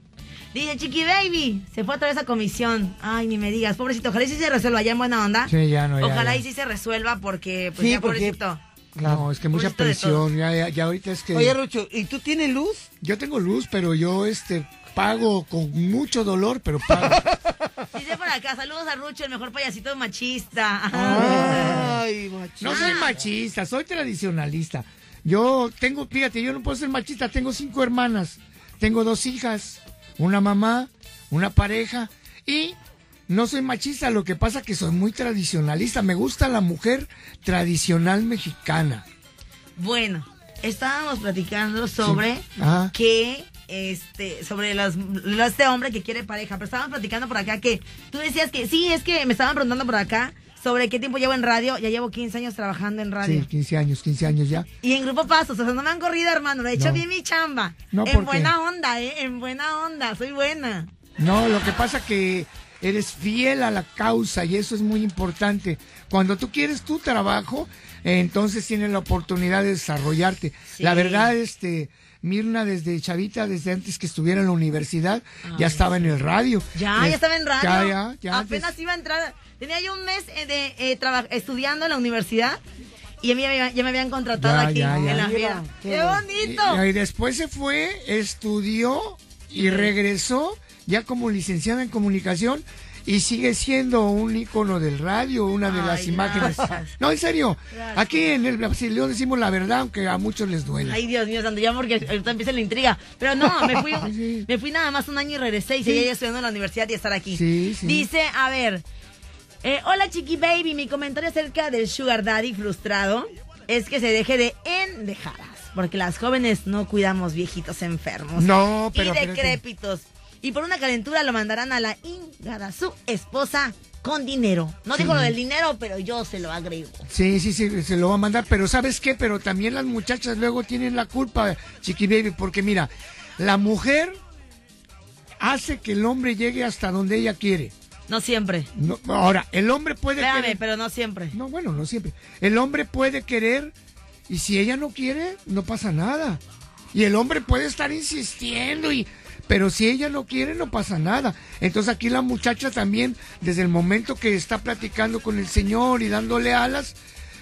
Dice Chiqui Baby, se fue otra vez a comisión. Ay, ni me digas, pobrecito, ojalá y sí se resuelva ya en buena onda. Sí, ya no, ya, Ojalá ya. y sí se resuelva porque, pues Sí, ya porque- pobrecito. No, es que mucha presión. Ya, ya, ya ahorita es que. Oye, Rucho, ¿y tú tienes luz? Yo tengo luz, pero yo este pago con mucho dolor, pero pago. Dice por acá, saludos a Rucho, el mejor payasito machista. Ay, machín. No soy machista, soy tradicionalista. Yo tengo, fíjate, yo no puedo ser machista, tengo cinco hermanas, tengo dos hijas, una mamá, una pareja y no soy machista, lo que pasa que soy muy tradicionalista, me gusta la mujer tradicional mexicana. Bueno, estábamos platicando sobre Ajá. que este sobre las, este hombre que quiere pareja, pero estábamos platicando por acá que tú decías que sí, es que me estaban preguntando por acá sobre qué tiempo llevo en radio, ya llevo 15 años trabajando en radio. Sí, 15 años, 15 años ya. Y en Grupo Pasos, o sea, no me han corrido, hermano, le he hecho No. bien mi chamba. No, en buena onda, eh, en buena onda, soy buena. No, lo que pasa que eres fiel a la causa y eso es muy importante. Cuando tú quieres tu trabajo, entonces tienes la oportunidad de desarrollarte. Sí. La verdad, este, Mirna desde chavita, desde antes que estuviera en la universidad, ya estaba en el radio. Ya, ya estaba en radio. Ya, ya, ya. Apenas iba a entrar. Tenía yo un mes eh, de eh, traba- estudiando en la universidad y ya me, había- ya me habían contratado Ya, aquí ya, ya. en la fiera. qué ¡Qué bonito! Y, y después se fue, estudió y regresó ya como licenciada en comunicación y sigue siendo un ícono del radio, una de las imágenes. gracias. No, en serio, aquí en el Basilio decimos la verdad, aunque a muchos les duele. Ay, Dios mío, santo, ya porque ahorita empieza la intriga. Pero no, me fui, Sí. me fui nada más un año y regresé y seguía ya estudiando en la universidad y estar aquí. Sí, sí. Dice, a ver, eh, hola Chiqui Baby, mi comentario acerca del Sugar Daddy frustrado es que se deje de endejadas. Porque las jóvenes no cuidamos viejitos enfermos. No, pero Y decrépitos. Y por una calentura lo mandarán a la ingada, su esposa, con dinero. No dijo lo del dinero, pero yo se lo agrego. Sí, sí, sí, se lo va a mandar, pero ¿sabes qué? Pero también las muchachas luego tienen la culpa, Chiqui Baby, porque mira, la mujer hace que el hombre llegue hasta donde ella quiere. No siempre. No, ahora, el hombre puede Espérame, querer... pero no siempre. No, bueno, no siempre. El hombre puede querer y si ella no quiere, no pasa nada. Y el hombre puede estar insistiendo y pero si ella no quiere no pasa nada. Entonces aquí la muchacha también desde el momento que está platicando con el señor y dándole alas,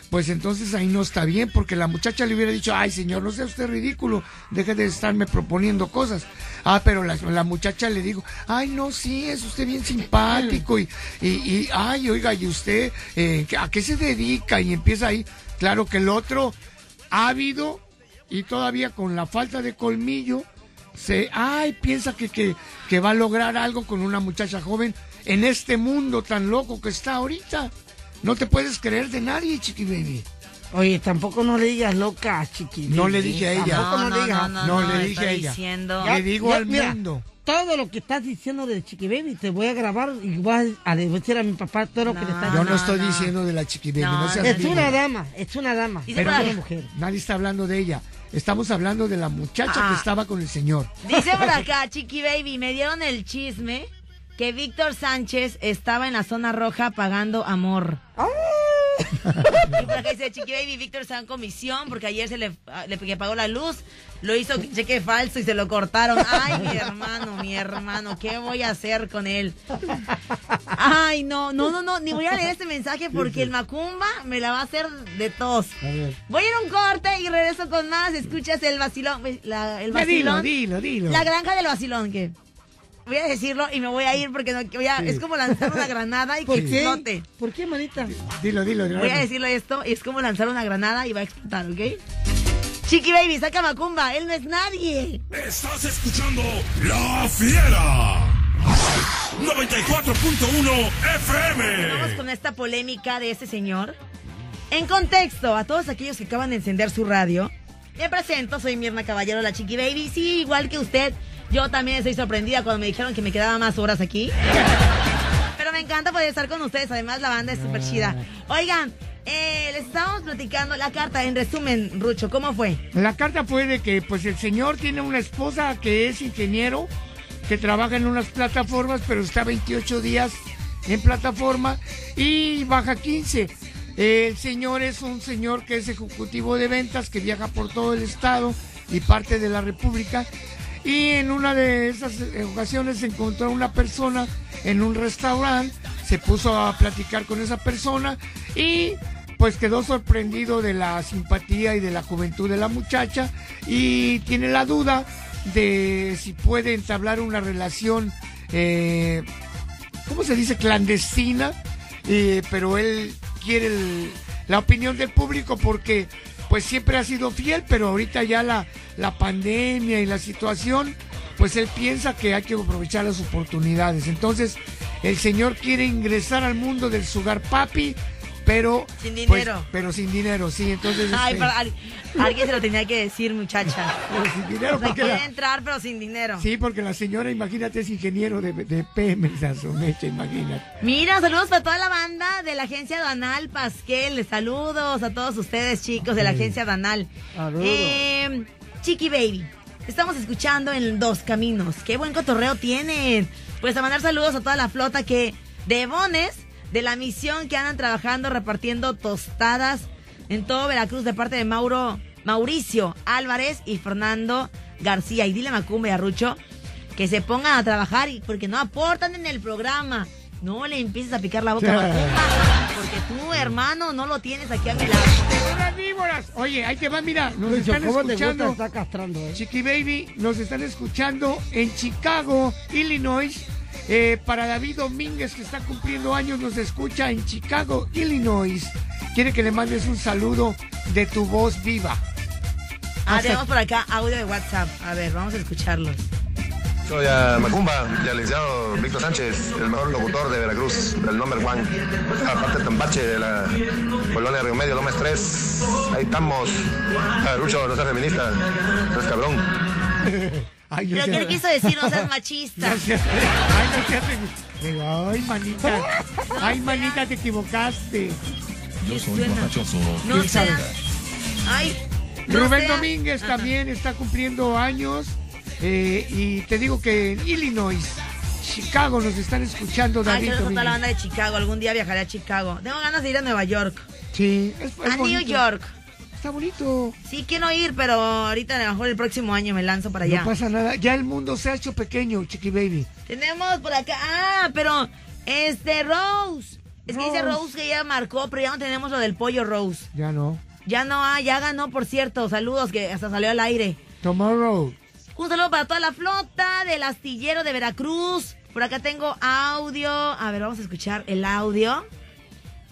pues entonces ahí no está bien porque la muchacha le hubiera dicho, "Ay, señor, no sea usted ridículo, deje de estarme proponiendo cosas." Ah, pero la, muchacha le dijo, "Ay, no, sí, es usted bien simpático y y, y, ay, oiga, ¿y usted eh, a qué se dedica?" Y empieza ahí, claro que el otro ávido y todavía con la falta de colmillo, se, ay, piensa que, que, que va a lograr algo con una muchacha joven en este mundo tan loco que está ahorita. No te puedes creer de nadie, chiqui baby. Oye, tampoco no le digas loca, chiqui. No le dije a ella. Tampoco no, le digas. No, le dije a ella. diciendo- Le digo Ya, al mira, mundo. Todo lo que estás diciendo de Chiqui Baby te voy a grabar y voy a decir a mi papá todo lo que le estás Yo no, no, estoy no. diciendo de la chiqui baby, no, No, seas Es una dama, es una dama. Pero una mujer. Nadie está hablando de ella. Estamos hablando de la muchacha Ah. que estaba con el señor. Dice por acá, Chiqui Baby, me dieron el chisme que Víctor Sánchez estaba en la zona roja pagando amor. Y por acá dice Chiqui Baby, Víctor está en comisión porque ayer se le, le que pagó la luz, lo hizo cheque falso y se lo cortaron. Ay, mi hermano, mi hermano, ¿qué voy a hacer con él? Ay, no, no, no, no, ni voy a leer este mensaje porque el Macumba me la va a hacer de tos. Voy a ir a un corte y regreso con más. Escuchas el vacilón, la- el Ya dilo, vacilón. dilo, dilo. La granja del vacilón, que voy a decirlo y me voy a ir porque no, voy a- es como lanzar una granada y que ¿Por qué? explote. ¿Por qué, manita? Dilo, dilo. Voy a decirle esto y es como lanzar una granada y va a explotar, ¿ok? Chiqui Baby, saca Macumba, él no es nadie. Estás escuchando La Fiera. 94.1 FM. Vamos con esta polémica de este señor. En contexto, a todos aquellos que acaban de encender su radio, me presento, soy Mirna Caballero, la Chiqui Baby. Sí, igual que usted, yo también estoy sorprendida cuando me dijeron que me quedaban más horas aquí. Pero me encanta poder estar con ustedes, además la banda es súper chida. Oigan, eh, les estábamos platicando la carta, en resumen, Rucho, ¿cómo fue? La carta fue de que pues el señor tiene una esposa que es ingeniero, que trabaja en unas plataformas, pero está 28 días en plataforma y baja 15. El señor es un señor que es ejecutivo de ventas, que viaja por todo el estado y parte de la República. Y en una de esas ocasiones se encontró una persona en un restaurante, se puso a platicar con esa persona y pues quedó sorprendido de la simpatía y de la juventud de la muchacha y tiene la duda de si puede entablar una relación, eh, ¿cómo se dice? Clandestina, eh, pero él quiere la opinión del público porque pues siempre ha sido fiel, pero ahorita ya la, la pandemia y la situación, pues él piensa que hay que aprovechar las oportunidades. Entonces, el señor quiere ingresar al mundo del sugar papi, pero Sin pues, dinero. pero sin dinero, sí, entonces Ay, este, alguien se lo tenía que decir, muchacha. pero sin dinero O sea, porque quiere la- entrar, pero sin dinero. sí, porque la señora, imagínate, es ingeniero de, de PM, su mecha, imagínate. Mira, saludos para toda la banda de la agencia Danal Pasquel. Saludos a todos ustedes, chicos de la agencia Danal. Saludos. Eh, Chiqui Baby, estamos escuchando en Dos Caminos. Qué buen cotorreo tienen. Pues a mandar saludos a toda la flota que de Bones, de la misión que andan trabajando repartiendo tostadas en todo Veracruz de parte de Mauro, Mauricio Álvarez y Fernando García. Y dile a Macumba y a Rucho que se pongan a trabajar y porque no aportan en el programa. No le empieces a picar la boca a Macumba, porque tú, hermano, no lo tienes aquí a mi lado. Oye, ahí te va, mira, nos Lucho, están ¿cómo te escuchando. gusta? Está castrando, eh. Chiqui Baby, nos están escuchando en Chicago, Illinois. Eh, para David Domínguez, que está cumpliendo años, nos escucha en Chicago, Illinois. Quiere que le mandes un saludo de tu voz viva. Ah, tenemos por acá audio de WhatsApp. A ver, vamos a escucharlos. Soy a Macumba, y al licenciado Víctor Sánchez, el mejor locutor de Veracruz, el nombre Juan. Aparte Tambache, de la colonia Río Medio, Lomas 3. Ahí estamos. Ah, Rucho, no seas feminista, no es cabrón. Ay, Pero ¿qué le quiso decir? No seas machista. No seas- Ay, no seas Digo, Ay, manita. Ay, manita, te equivocaste. Yo soy borrachoso. No ¿Quién sabe? seas... Ay. no Rubén sea- Domínguez Ajá. también está cumpliendo años. eh, y te digo que en Illinois, Chicago, nos están escuchando Ay, David quiero toda la banda de Chicago. Algún día viajaré a Chicago. Tengo ganas de ir a Nueva York. Sí, es, es A New bonito. York. Está bonito. Sí, quiero ir, pero ahorita a lo mejor el próximo año me lanzo para allá. No pasa nada. Ya el mundo se ha hecho pequeño, Chiqui Baby. Tenemos por acá. Ah, pero este Rose. Es que dice Rose. Que ya marcó, pero ya no tenemos lo del pollo Rose. Ya no. Ya no hay, ya ganó, por cierto. Saludos, que hasta salió al aire. Tomorrow. Un saludo para toda la flota del astillero de Veracruz. Por acá tengo audio. A ver, vamos a escuchar el audio.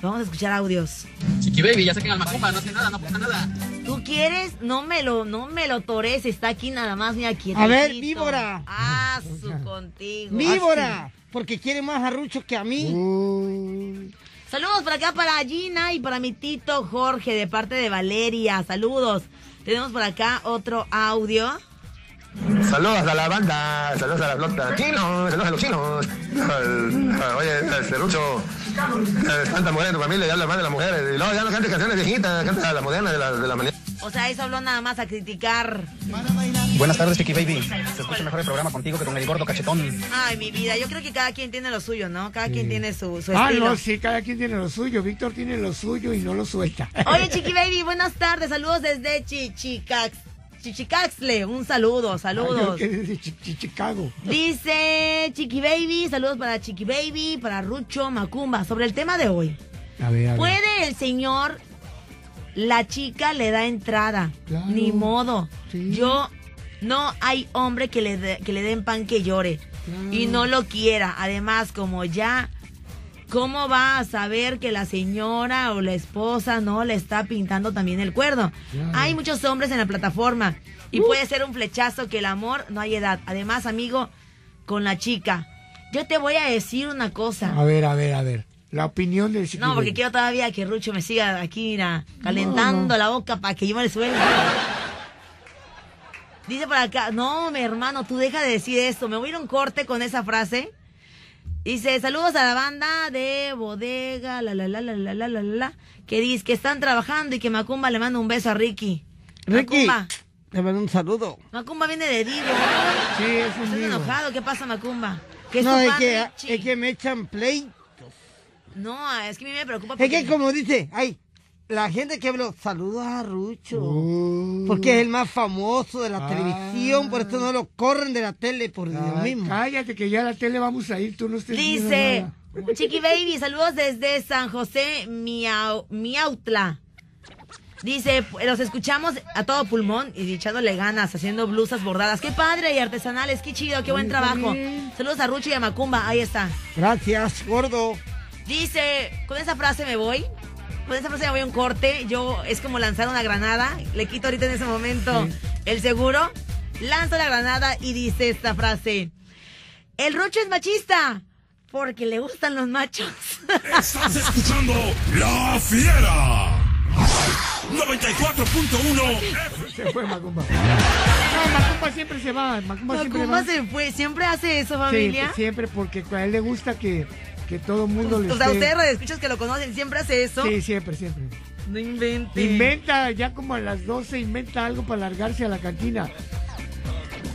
Vamos a escuchar audios. Chiqui Baby, ya saquen al Macumba, no hace nada, no pasa nada. ¿Tú quieres? No me lo, no me lo tores, está aquí nada más, mira aquí. A ver, víbora. Ah, su contigo. ¡Víbora! Porque quiere más a Rucho que a mí. Uy. Saludos por acá para Gina y para mi tito Jorge de parte de Valeria. Saludos. Tenemos por acá otro audio. Saludos a la banda, saludos a la flota. Chinos, saludos a los chinos. Oye, este Rucho, eh, tanta mujer en tu familia y habla más de las mujeres. Y luego ya no canta canciones viejitas, canta las modernas de la, de la mañana. O sea, eso habló nada más a criticar. Buenas tardes, Chiqui Baby. Se escucha mejor el programa contigo que con el gordo cachetón. Ay, mi vida, yo creo que cada quien tiene lo suyo, ¿no? Cada quien tiene su, su Ah, estilo. no, sí, cada quien tiene lo suyo. Víctor tiene lo suyo y no lo suelta. Oye, Chiqui Baby, buenas tardes. Saludos desde Chichicax. Chichicaxle. Un saludo, Ay, saludos. Chi- Chi- Chicago. Dice Chiqui Baby, saludos para Chiqui Baby, para Rucho Macumba. Sobre el tema de hoy. A ver, a ver. ¿Puede el señor, la chica le da entrada? Claro. Ni modo. Sí. Yo, no hay hombre que le, que le den pan que llore Claro. y no lo quiera. Además, como ya, ¿cómo va a saber que la señora o la esposa no le está pintando también el cuerno? Claro. Hay muchos hombres en la plataforma y puede ser un flechazo que el amor no hay edad. Además, amigo, con la chica. Yo te voy a decir una cosa. A ver, a ver, a ver. La opinión del Chiqui No, porque quiero todavía que Rucho me siga aquí mira, calentando No, no. la boca para que yo me le suelte. Dice por acá, no, mi hermano, tú deja de decir esto. Me voy a ir a un corte con esa frase. Dice, saludos a la banda de bodega, la la la la la la la la, que dice que están trabajando y que Macumba le manda un beso a Ricky. Ricky, Macumba, te mando un saludo. Macumba viene de Divo. Sí, es un Estás enojado, ¿qué pasa Macumba? ¿Qué es No, es que, Richie? es que me echan play. No, es que a mí me preocupa Es que como dice, ay, la gente que habló, saludos a Rucho. Uh. Porque es el más famoso de la Ah. televisión, por eso no lo corren de la tele por Dios mismo. cállate que ya a la tele vamos a ir, tú no estés viendo Dice. Chiqui Baby, saludos desde San José, Miau- Miautla. Dice, los escuchamos a todo pulmón y echándole ganas, haciendo blusas bordadas. Qué padre y artesanales, qué chido, qué buen trabajo. Saludos a Rucho y a Macumba, ahí está. Gracias, gordo. Dice, con esa frase me voy. Con esa frase me voy a un corte. Yo es como lanzar una granada. Le quito ahorita en ese momento el seguro. Lanzo la granada y dice esta frase. El Rucho es machista porque le gustan los machos. Estás escuchando La Fiera. 94.1 Se fue Macumba. No, Macumba siempre se va. Macumba, siempre Macumba va. se fue. Siempre hace eso, Sí, familia. siempre, porque a él le gusta que, que todo el mundo le o sea, ustedes escuchas que lo conocen, siempre hace eso. Sí, siempre, siempre. No invente. Inventa, ya como a las 12, inventa algo para largarse a la cantina.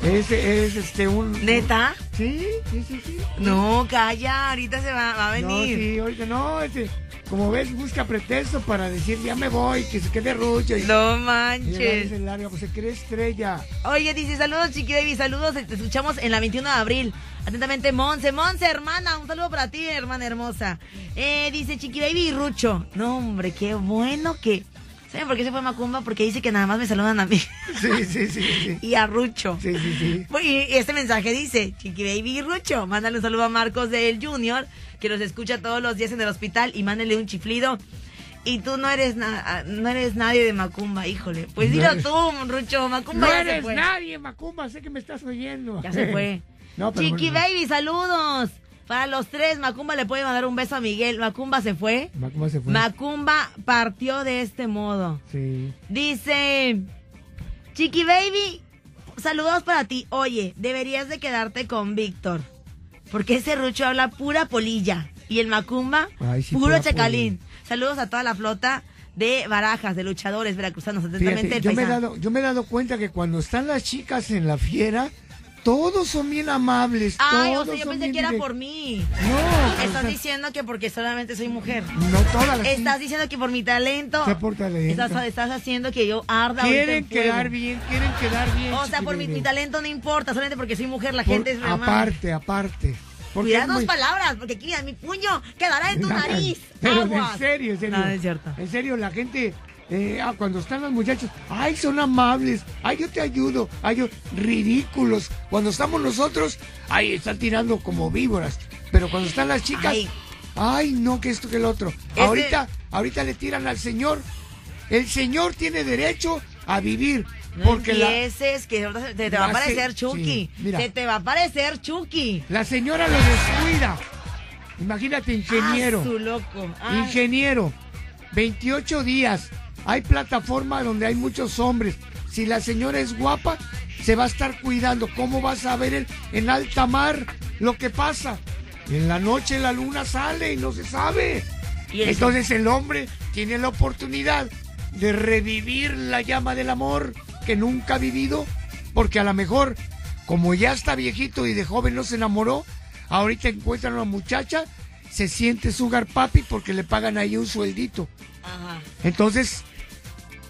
Es, es este un... ¿Neta? Sí, sí, sí, sí. No, calla, ahorita se va, va a No, venir. sí, ahorita no, este, como ves, busca pretexto para decir ya me voy, que se quede rucho. Y, No y manches. se larga, pues se cree estrella. Oye, dice, saludos, Chiqui Baby, saludos, te escuchamos en la 21 de abril. Atentamente, Monse, Monse, hermana, un saludo para ti, hermana hermosa. Eh, dice Chiqui Baby y Rucho. No, hombre, qué bueno que... ¿Saben por qué se fue Macumba? Porque dice que nada más me saludan a mí Sí, sí, sí, sí. y a Rucho. Sí, sí, sí. Y este mensaje dice, Chiqui Baby y Rucho, mándale un saludo a Marcos del Junior, que los escucha todos los días en el hospital y mándale un chiflido. Y tú no eres na- no eres nadie de Macumba, híjole. Pues No dilo eres- tú, Rucho, Macumba No ya se eres fue. nadie, Macumba, sé que me estás oyendo. Ya se fue. No, pero Chiqui bueno. Baby, saludos. Para los tres, Macumba le puede mandar un beso a Miguel. Macumba se fue. Macumba se fue. Macumba partió de este modo. sí. Dice, Chiqui Baby, saludos para ti. Oye, deberías de quedarte con Víctor. Porque ese Rucho habla pura polilla. Y el Macumba, Ay, sí, puro chacalín. Saludos a toda la flota de barajas, de luchadores veracruzanos. Atentamente, Fíjate, el yo me, he paisano. dado, yo me he dado cuenta que cuando están las chicas en la fiera, todos son bien amables. Ay, o sea, yo pensé bien que era direct- por mí. No, Estás o sea, diciendo que porque solamente soy mujer. no todas las Estás diciendo que por mi talento. Se por talento. Estás, estás haciendo que yo arda Quieren quedar bien, quieren quedar bien. O sea, por mi, mi talento no importa, solamente porque soy mujer, la Por- gente es remada. Aparte, aparte. Porque Cuidado dos muy- palabras, porque aquí mi puño quedará en tu nariz. Pero Aguas. en serio, en serio. No, es cierto. En serio, la gente, eh, ah, cuando están los muchachos, ay, son amables, ay, yo te ayudo, ay, yo, ridículos. Cuando estamos nosotros, ay, están tirando como víboras. Pero cuando están las chicas, Ay. ay, no, que esto, que el otro. Ahorita, ahorita le tiran al señor. El señor tiene derecho a vivir. No porque la, empieces, que ahorita se te, te va a la se- parecer Chucky. sí, te va a parecer Chucky. la señora lo descuida. Imagínate, ingeniero. Ah, su loco. Ay. Ingeniero, 28 días. Hay plataforma donde hay muchos hombres. Si la señora es guapa, se va a estar cuidando. ¿Cómo va a él en alta mar lo que pasa? En la noche la luna sale y no se sabe. Y. Entonces el hombre tiene la oportunidad de revivir la llama del amor que nunca ha vivido, porque a lo mejor, como ya está viejito y de joven no se enamoró, ahorita encuentra una muchacha, se siente sugar papi porque le pagan ahí un sueldito. Ajá. Entonces,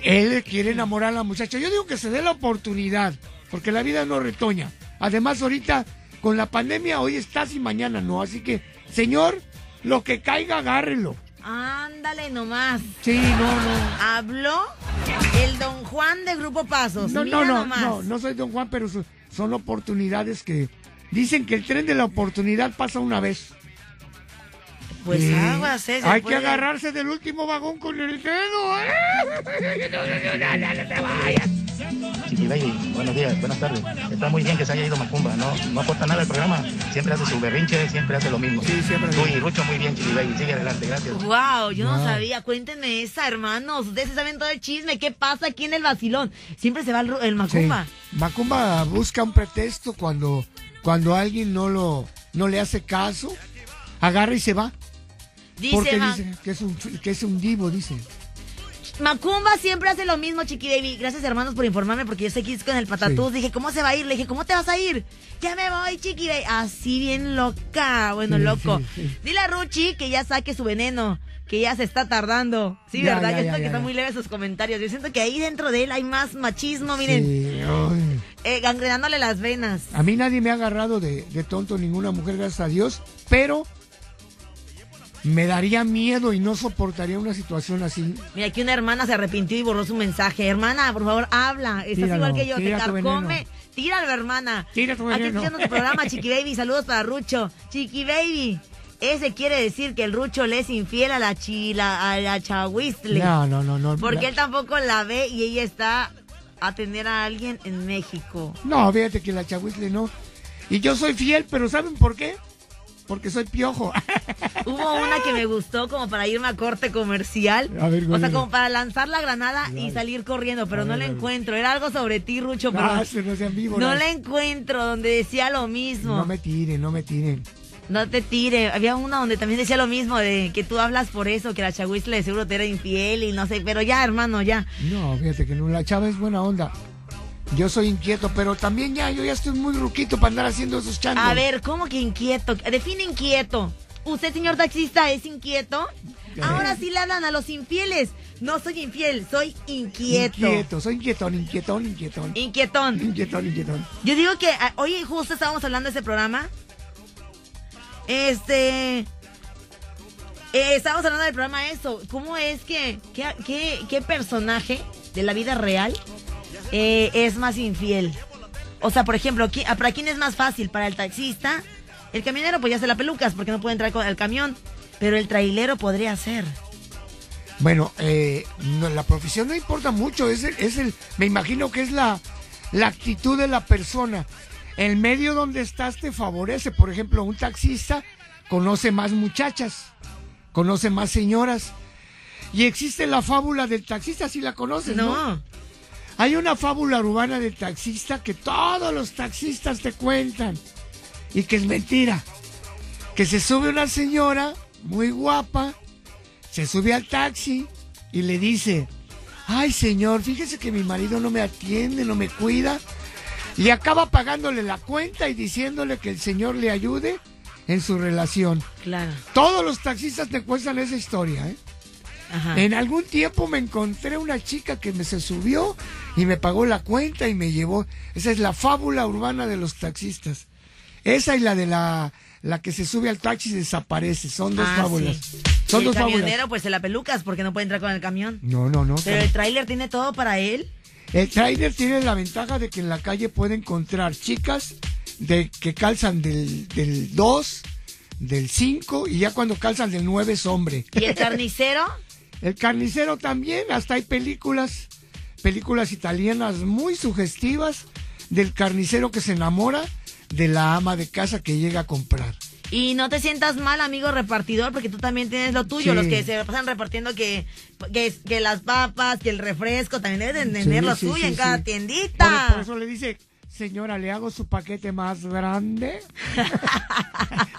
él quiere enamorar a la muchacha. Yo digo que se dé la oportunidad, porque la vida no retoña. Además, ahorita, con la pandemia, hoy estás y mañana no. Así que, señor, lo que caiga, agárrelo. Ándale nomás. Sí, no, no. Habló el don Juan de Grupo Pasos. No, Mira no, no, nomás. no, no soy don Juan, pero so- son oportunidades que dicen que el tren de la oportunidad pasa una vez. Pues Sí. aguas, ¿eh? Hay puede- que agarrarse del último vagón con el dedo, ¿eh? Baby, buenos días, buenas tardes. Está muy bien que se haya ido Macumba, no, no aporta nada al programa. Siempre hace su berrinche, siempre hace lo mismo. Sí, siempre. Tú y Rucho muy bien, Chiqui Baby. Sigue adelante, gracias. Wow, yo no Wow. sabía. Cuéntenme esa, hermanos. Ustedes saben todo el chisme. ¿Qué pasa aquí en el vacilón? Siempre se va el, el Macumba. Sí. Macumba busca un pretexto cuando, cuando alguien no lo no le hace caso, agarra y se va. Dice, porque Ma- dice que es un que es un divo, dice. Macumba siempre hace lo mismo, Chiqui Baby. Gracias, hermanos, por informarme, porque yo sé que es con el patatús. Dije, ¿cómo se va a ir? Le dije, ¿cómo te vas a ir? Ya me voy, Chiqui Baby. Así bien loca. Bueno, Sí, loco. sí. Dile a Ruchi que ya saque su veneno. Que ya se está tardando. Sí, Ya, ¿verdad? ya, yo ya, siento que están muy leves sus comentarios. Yo siento que ahí dentro de él hay más machismo, miren. Eh, gangrenándole las venas. A mí nadie me ha agarrado de, de tonto ninguna mujer, gracias a Dios, pero me daría miedo y no soportaría una situación así. Mira, aquí una hermana se arrepintió y borró su mensaje. Hermana, por favor, habla. Estás Tíralo, igual que yo. Te carcome. Tíralo, hermana. Tira tu Aquí escuchando tu programa, Chiqui Baby. Saludos para Rucho. Chiqui Baby. Ese quiere decir que el Rucho le es infiel a la chila, a la chahuistle. No, no, no, no. Porque él tampoco la ve y ella está a tener a alguien en México. No, fíjate que la chahuisle no. Y yo soy fiel, pero ¿saben por qué? Porque soy piojo. Hubo una que me gustó como para irme a corte comercial. A ver, o ¿cuál sea, como para lanzar la granada y salir corriendo, pero no la encuentro. Era algo sobre ti, Rucho, pero Ah, se no sean víboras. no la encuentro donde decía lo mismo. No me tiren, no me tiren. No te tire. Había una donde también decía lo mismo, de que tú hablas por eso, que la chahuistle de seguro te era infiel y no sé, pero ya, hermano, ya. No, fíjate que no, la chava es buena onda. Yo soy inquieto, pero también ya, yo ya estoy muy ruquito para andar haciendo esos changos. A ver, ¿cómo que inquieto? Define inquieto. ¿Usted, señor taxista, es inquieto? Ahora sí le hablan a los infieles. No soy infiel, soy inquieto. Inquieto, soy inquietón, inquietón, inquietón. Inquietón. Inquietón, inquietón. Yo digo que ah, hoy justo estábamos hablando de ese programa. Este. eh, estábamos hablando del programa eso. ¿Cómo es que. ¿Qué, qué, qué personaje de la vida real eh, es más infiel? O sea, por ejemplo, ¿qui- ah, ¿para quién es más fácil? ¿Para el taxista? El camionero, pues ya se la pelucas porque no puede entrar con el camión. Pero el trailero podría ser. Bueno, eh, no, la profesión no importa mucho, es el, es el, me imagino que es la, la actitud de la persona. El medio donde estás te favorece. Por ejemplo, un taxista conoce más muchachas, conoce más señoras. Y existe la fábula del taxista, si la conoces, ¿no? No. Hay una fábula urbana del taxista que todos los taxistas te cuentan y que es mentira. Que se sube una señora muy guapa, se sube al taxi y le dice, ay señor, fíjese que mi marido no me atiende, no me cuida. Y acaba pagándole la cuenta y diciéndole que el señor le ayude en su relación. Claro. Todos los taxistas te cuentan esa historia, ¿eh? Ajá. En algún tiempo me encontré una chica que me se subió y me pagó la cuenta y me llevó. Esa es la fábula urbana de los taxistas. Esa y la de la, la que se sube al taxi y desaparece. Son dos Ah, fábulas. sí. Son Y dos el fábulas. camionero, pues se la pelucas porque no puede entrar con el camión. No, no, no. Pero el tráiler tiene todo para él. El trailer tiene la ventaja de que en la calle puede encontrar chicas de que calzan del, del 2, del 5 y ya cuando calzan del 9 es hombre. ¿Y el carnicero? El carnicero también, hasta hay películas, películas italianas muy sugestivas del carnicero que se enamora de la ama de casa que llega a comprar. Y no te sientas mal, amigo repartidor, porque tú también tienes lo tuyo. Sí. Los que se pasan repartiendo que, que, que las papas, que el refresco, también deben de tener Sí, lo sí, sí, en cada tiendita. Por, por eso le dice, señora, ¿le hago su paquete más grande?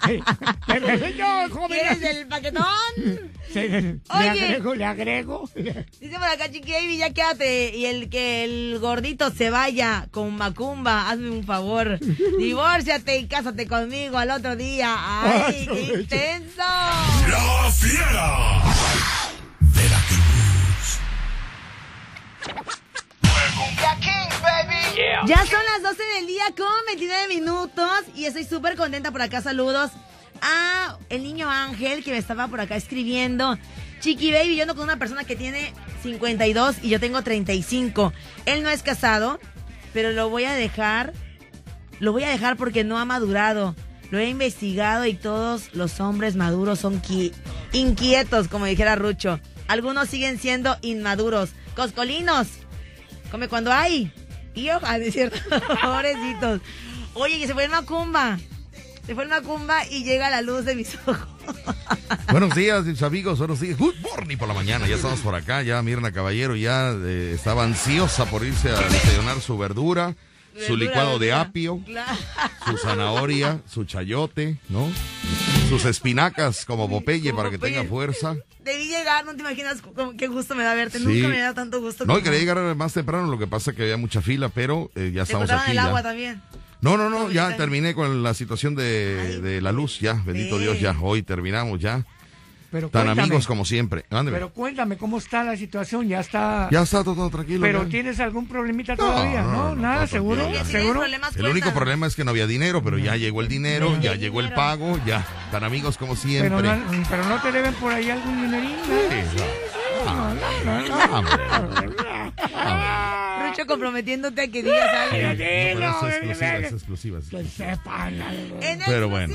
Señor, joven. ¿Quieres el paquetón? Sí, le Oye. agrego, le agrego. Dice por acá, Chiqui Baby, ya quédate. Y el que el gordito se vaya con Macumba, hazme un favor. Divórciate y cásate conmigo al otro día. ¡Ay, qué intenso! La fiera. Ya son las 12 del día con 29 minutos y estoy súper contenta por acá. Saludos a el niño Ángel que me estaba por acá escribiendo. Chiqui Baby, yo ando con una persona que tiene 52 y yo tengo 35. Él no es casado, pero lo voy a dejar. Lo voy a dejar porque no ha madurado. Lo he investigado y todos los hombres maduros son qui- inquietos, como dijera Rucho. Algunos siguen siendo inmaduros. Coscolinos. Come cuando hay. Y ojalá, es cierto. Pobrecitos. Oye, que se fue en Macumba. Se fue en Macumba y llega la luz de mis ojos. Buenos días, mis amigos, buenos días. Good morning por la mañana, ya estamos por acá, ya Mirna Caballero ya eh, estaba ansiosa por irse a desayunar su verdura, su Verdura, licuado de apio, Claro. su zanahoria, su chayote, ¿no? Sus espinacas como Popeye para que tenga fuerza. Debí llegar, no te imaginas qué gusto me da verte. Sí. Nunca me da tanto gusto. No, como- quería llegar más temprano, lo que pasa es que había mucha fila, pero eh, ya Te estamos aquí. el ya. agua también. No, no, no, ya terminé con la situación de, de la luz, ya, bendito. Dios, ya, hoy terminamos, ya. Pero Tan cuéntame, amigos como siempre. Ándeme. Pero cuéntame, ¿cómo está la situación? Ya está... Ya está todo, tranquilo. Pero ya. ¿tienes algún problemita todavía? No, no, no, nada, seguro. Si seguro. El único problema es que no había dinero, pero ya llegó el dinero, ya llegó el pago, ya. Tan amigos como Pero siempre. no, pero no te deben por ahí algún dinerín. ¿no? Ah, ah, comprometiéndote a que digas algo. Dilo, es exclusiva, dile. es exclusiva. es Que sepan Pero bueno.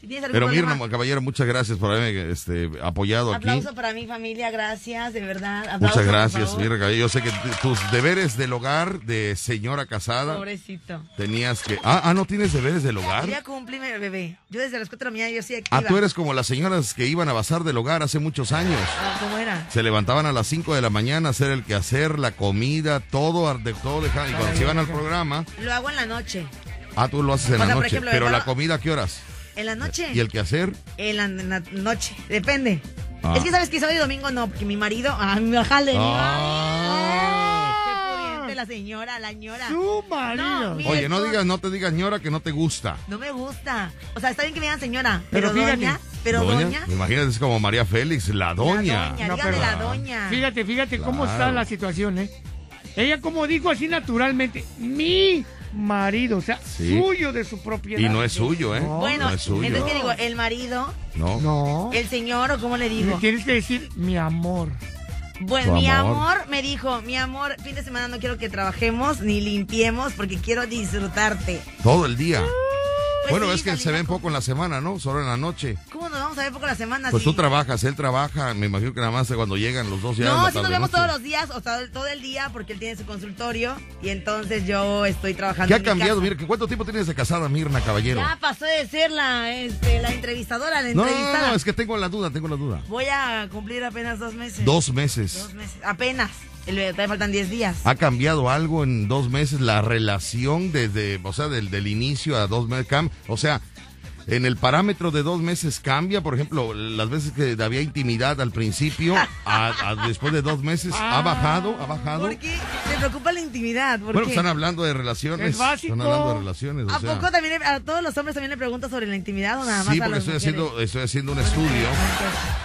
Pero problema, Mirna Caballero, muchas gracias por haberme este, apoyado aquí. aplauso para mi familia, gracias, de verdad. Aplauso, Muchas gracias. Mirna Caballero. Yo sé que tus deberes del hogar de señora casada Pobrecito. tenías que... Ah, ah, ¿no tienes deberes del hogar? Ya cumplime, bebé. Yo desde las 4 de la mañana yo sí activa. Ah, tú eres como las señoras que iban a bazar del hogar hace muchos años. Ah, ¿Cómo era? Se levantaban a las 5 de la mañana a hacer el quehacer, la comida, todo, de todo dejaban. Y cuando se iban al programa, Lo hago en la noche. ah, tú lo haces en O la sea, noche. ejemplo, Pero la comida, ¿a qué horas? ¿En la noche? ¿Y el quehacer? En la, en la noche. Depende. Ah. Es que sabes que sábado y domingo no, porque mi marido. Ah, mi jale. mi Ah. marido. Qué pudiente la señora, la ñora. Su marido. No, Oye, no digas, no te digas ñora que no te gusta. No me gusta. O sea, está bien que me digan señora, Pero doña, pero doña. Imagínate, es como María Félix, la doña. doña. No, dígame pero- la doña. Fíjate, fíjate cómo está la situación, ¿eh? Ella como dijo así naturalmente, mi marido, o sea, Sí. suyo de su propiedad. Y no es suyo, ¿eh? No. Bueno, no es suyo. entonces, ¿qué digo? ¿El marido? No. No. ¿El señor o cómo le Le digo? tienes que decir mi amor. Bueno, Tu mi amor. amor me dijo, mi amor, fin de semana no quiero que trabajemos ni limpiemos porque quiero disfrutarte. Todo el día. Pues bueno, sí, es que se ven poco en la semana, ¿no? Solo en la noche. ¿Cómo nos vamos a ver poco la semana? Pues si- tú trabajas, él trabaja. Me imagino que nada más cuando llegan los dos ya. en No, sí nos tarde vemos noche. todos los días, o sea, todo el día, porque él tiene su consultorio y entonces yo estoy trabajando. ¿Qué ha en mi cambiado? Mira, ¿que ¿cuánto tiempo tienes de casada, Mirna Caballero? Ya pasó de ser la, este, la entrevistadora, la no, no, entrevistada. no, es que tengo la duda, tengo la duda. Voy a cumplir apenas dos meses. Dos meses. Dos meses, apenas. Todavía faltan 10 días. ¿Ha cambiado algo en dos meses la relación desde, o sea, del, del inicio a dos meses? O sea, en el parámetro de dos meses cambia, por ejemplo, las veces que había intimidad al principio, a, a después de dos meses, ¿ha bajado? ¿Ha bajado? ¿Por qué? ¿Te preocupa la intimidad? ¿Por Bueno, qué? están hablando de relaciones. Es básico. Están hablando de relaciones. o ¿A sea. poco también a todos los hombres también le preguntas sobre la intimidad o nada más Sí, a porque estoy mujeres? haciendo, estoy haciendo un estudio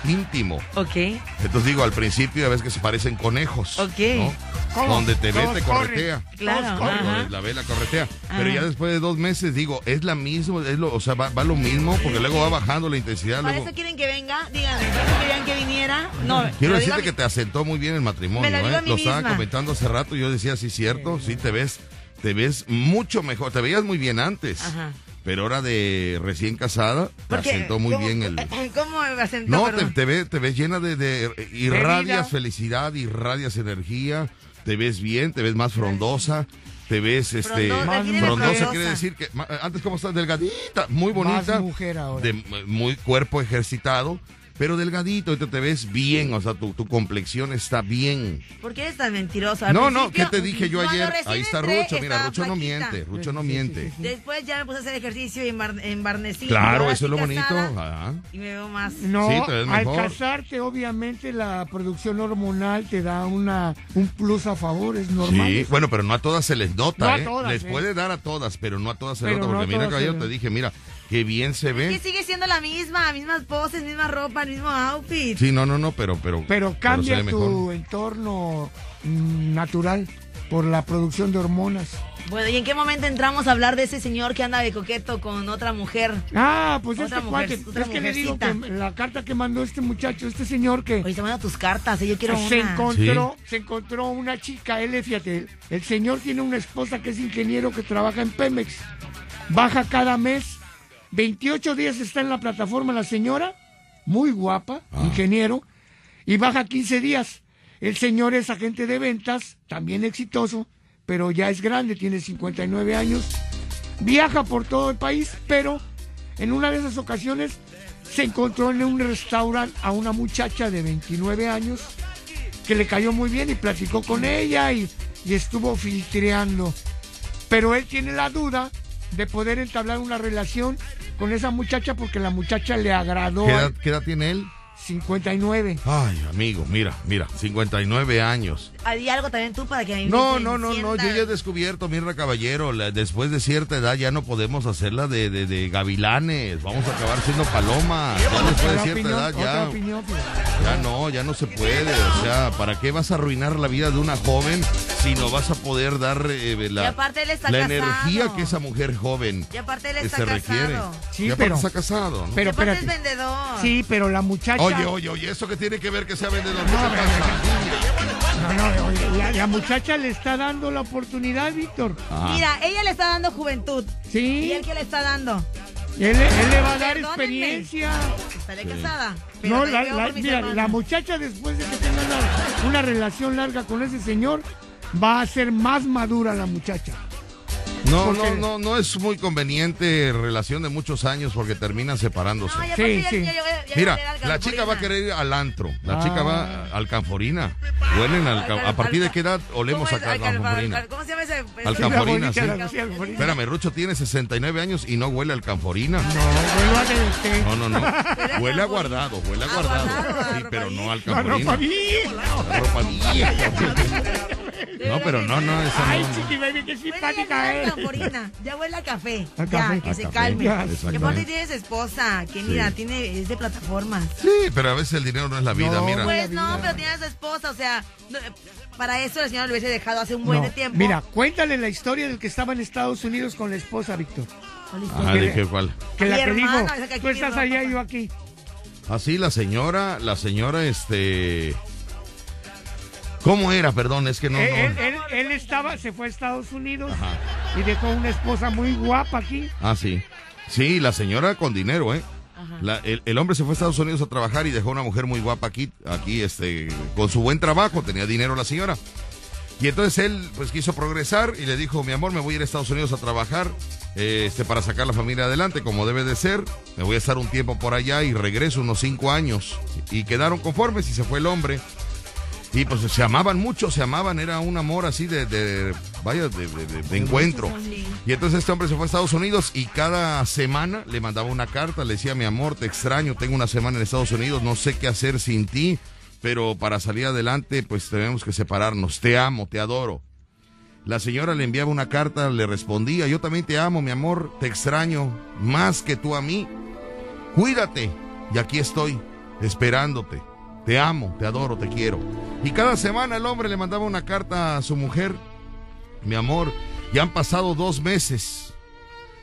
íntimo. Ok. Entonces digo, al principio ya ves que se parecen conejos. Ok. ¿no? ¿Cómo? Donde te ve, Todos te corren. corretea. Claro, corren. ajá. Donde La ve, la corretea. Pero ya después de dos meses, digo, es la misma, es lo, o sea, va, va lo mismo, porque luego va bajando la intensidad. ¿Para Luego... eso quieren que venga? Díganme, ¿para eso querían que viniera? No, Quiero decirte que te asentó muy bien el matrimonio, Me lo digo ¿eh? a mí Lo estaba misma. comentando hace rato, yo decía, sí, cierto, sí, te ves, te ves mucho mejor, te veías muy bien antes. Ajá. Pero ahora de recién casada, te Porque, asentó muy ¿cómo- bien el... ¿Cómo asentó? No, te, te ves, te ves llena de, de vida. irradias felicidad, irradias energía, te ves bien, te ves más frondosa, te ves este Frondosa, quiere decir que antes como estás delgadita, muy bonita, Más mujer ahora. de muy cuerpo ejercitado, pero delgadito, ahorita te ves bien, o sea, tu, tu complexión está bien. ¿Por qué eres tan mentiroso? Al No, no, ¿qué te dije yo ayer? Ahí está entré, Rucho, mira, Rucho no flaquita. miente, Rucho no Sí, sí, miente. sí, sí. Después ya me puse a hacer ejercicio y embar- embarnecí. Claro, eso es lo bonito. ajá. Y me veo más. No, Sí, te ves al casarte, obviamente, la producción hormonal te da una un plus a favor, es normal. Sí, bueno, pero no a todas se les nota, No a ¿eh? todas, les ¿eh? puede dar a todas, pero no a todas se Pero nota, no a porque mira, todas caballero, te dije, mira, qué bien se Es ve. que sigue siendo la misma, mismas poses, misma ropa, el mismo outfit. Sí, no, no, no, pero, pero, Pero se cambia mejor. tu entorno natural por la producción de hormonas. Bueno, ¿y en qué momento entramos a hablar de ese señor que anda de coqueto con otra mujer? Ah, pues Otra este mujer- cuate, es que le digo que la carta que mandó este muchacho, este señor que Oye, te mando tus cartas, ¿eh? yo quiero se una. encontró, se encontró una chica, él, fíjate, el señor tiene una esposa que es ingeniero que trabaja en Pemex. Baja cada mes, 28 días está en la plataforma la señora, muy guapa, Ah. ingeniero, y baja 15 días. El señor es agente de ventas, también exitoso, pero ya es grande, tiene 59 años. Viaja por todo el país, pero en una de esas ocasiones se encontró en un restaurante a una muchacha de 29 años que le cayó muy bien y platicó con ella y, y estuvo filtreando. Pero él tiene la duda de poder entablar una relación con esa muchacha porque la muchacha le agradó. ¿Qué edad, qué edad tiene él? 59. Ay, amigo, mira, mira, 59 años. Hay algo también tú para que a mí No, me no, no, no, yo ya he descubierto, Mirra Caballero, la- después de cierta edad ya no podemos hacerla de, de, de gavilanes, vamos a acabar siendo palomas, ya después de cierta opinión, edad otra ya, opinión, ya no, ya no se puede, o sea, ¿para qué vas a arruinar la vida de una joven si no vas a poder dar eh, Y la, aparte él está la casado. energía que esa mujer joven Y aparte él está se casado. requiere? Sí, y aparte pero- está casado, ¿no? Pero y aparte es vendedor. Sí, pero la muchacha. Oye, oye, oye, ¿eso qué tiene que ver que sea vendedor? ¿Qué No? No, no, oye, la, la muchacha le está dando la oportunidad, Víctor. Ah. Mira, ella le está dando juventud. ¿Y Sí, él qué le está dando? él, él le va a dar Perdónenme. experiencia. Estaré casada. No, la, la- mira, la muchacha después de que tenga una, una relación larga con ese señor, va a ser más madura la muchacha. No, no, no, no es muy conveniente relación de muchos años porque terminan separándose. No, Sí, ya- sí. ya- ya- ya- Mira, la chica va a querer ir al antro, la chica Ah. va al canforina. Huelen al, ca- ¿A partir de qué edad olemos ¿Cómo a? Al- al- canforina? al- ¿Cómo se llama ese? Al ese- canforina, sí. Espérame, Rucho tiene 69 años y no huele al canforina. No, vuelvo a decir. No, no, no. Huele a canforina. guardado, huele a A guardado. Sí, pero no al La ropa canforina. vieja. La ropa vieja. No, pero no, no, esa Ay, no. Chiqui Baby, qué simpática ya, es. ya, Tamborina, ya huele a café. A ya, café. que A se café, calme. ya, Que aparte tienes esposa, que mira, tiene, es de plataformas. Sí, pero a veces el dinero no es la vida, No, mira. Pues no, vida. pero tienes esposa, o sea, no, para eso la señora lo hubiese dejado hace un buen No, tiempo. Mira, cuéntale la historia del que estaba en Estados Unidos con la esposa, Víctor. Ah, ¿de qué cuál? Que la que dijo, tú estás allá y papá". yo aquí. Así la señora, la señora, este... ¿Cómo era? Perdón, es que no... él, no. él- él- él estaba, se fue a Estados Unidos Ajá. y dejó una esposa muy guapa aquí. Ah, sí. Sí, la señora con dinero, ¿eh? La- el, el hombre se fue a Estados Unidos a trabajar y dejó una mujer muy guapa aquí, aquí, este, con su buen trabajo, tenía dinero la señora. Y entonces él, pues, quiso progresar y le dijo, mi amor, me voy a ir a Estados Unidos a trabajar, eh, este, para sacar la familia adelante, como debe de ser. Me voy a estar un tiempo por allá y regreso unos cinco años. Y quedaron conformes y se fue el hombre. Y pues se amaban mucho, se amaban, era un amor así de, de vaya, de, de- encuentro. Y entonces este hombre se fue a Estados Unidos y cada semana le mandaba una carta, le decía, mi amor, te extraño, tengo una semana en Estados Unidos, no sé qué hacer sin ti, pero para salir adelante pues tenemos que separarnos, te amo, te adoro. La señora le enviaba una carta, le respondía, yo también te amo, mi amor, te extraño, más que tú a mí. Cuídate, y aquí estoy, esperándote. Te amo, te adoro, te quiero. Y cada semana el hombre le mandaba una carta a su mujer. Mi amor, ya han pasado dos meses.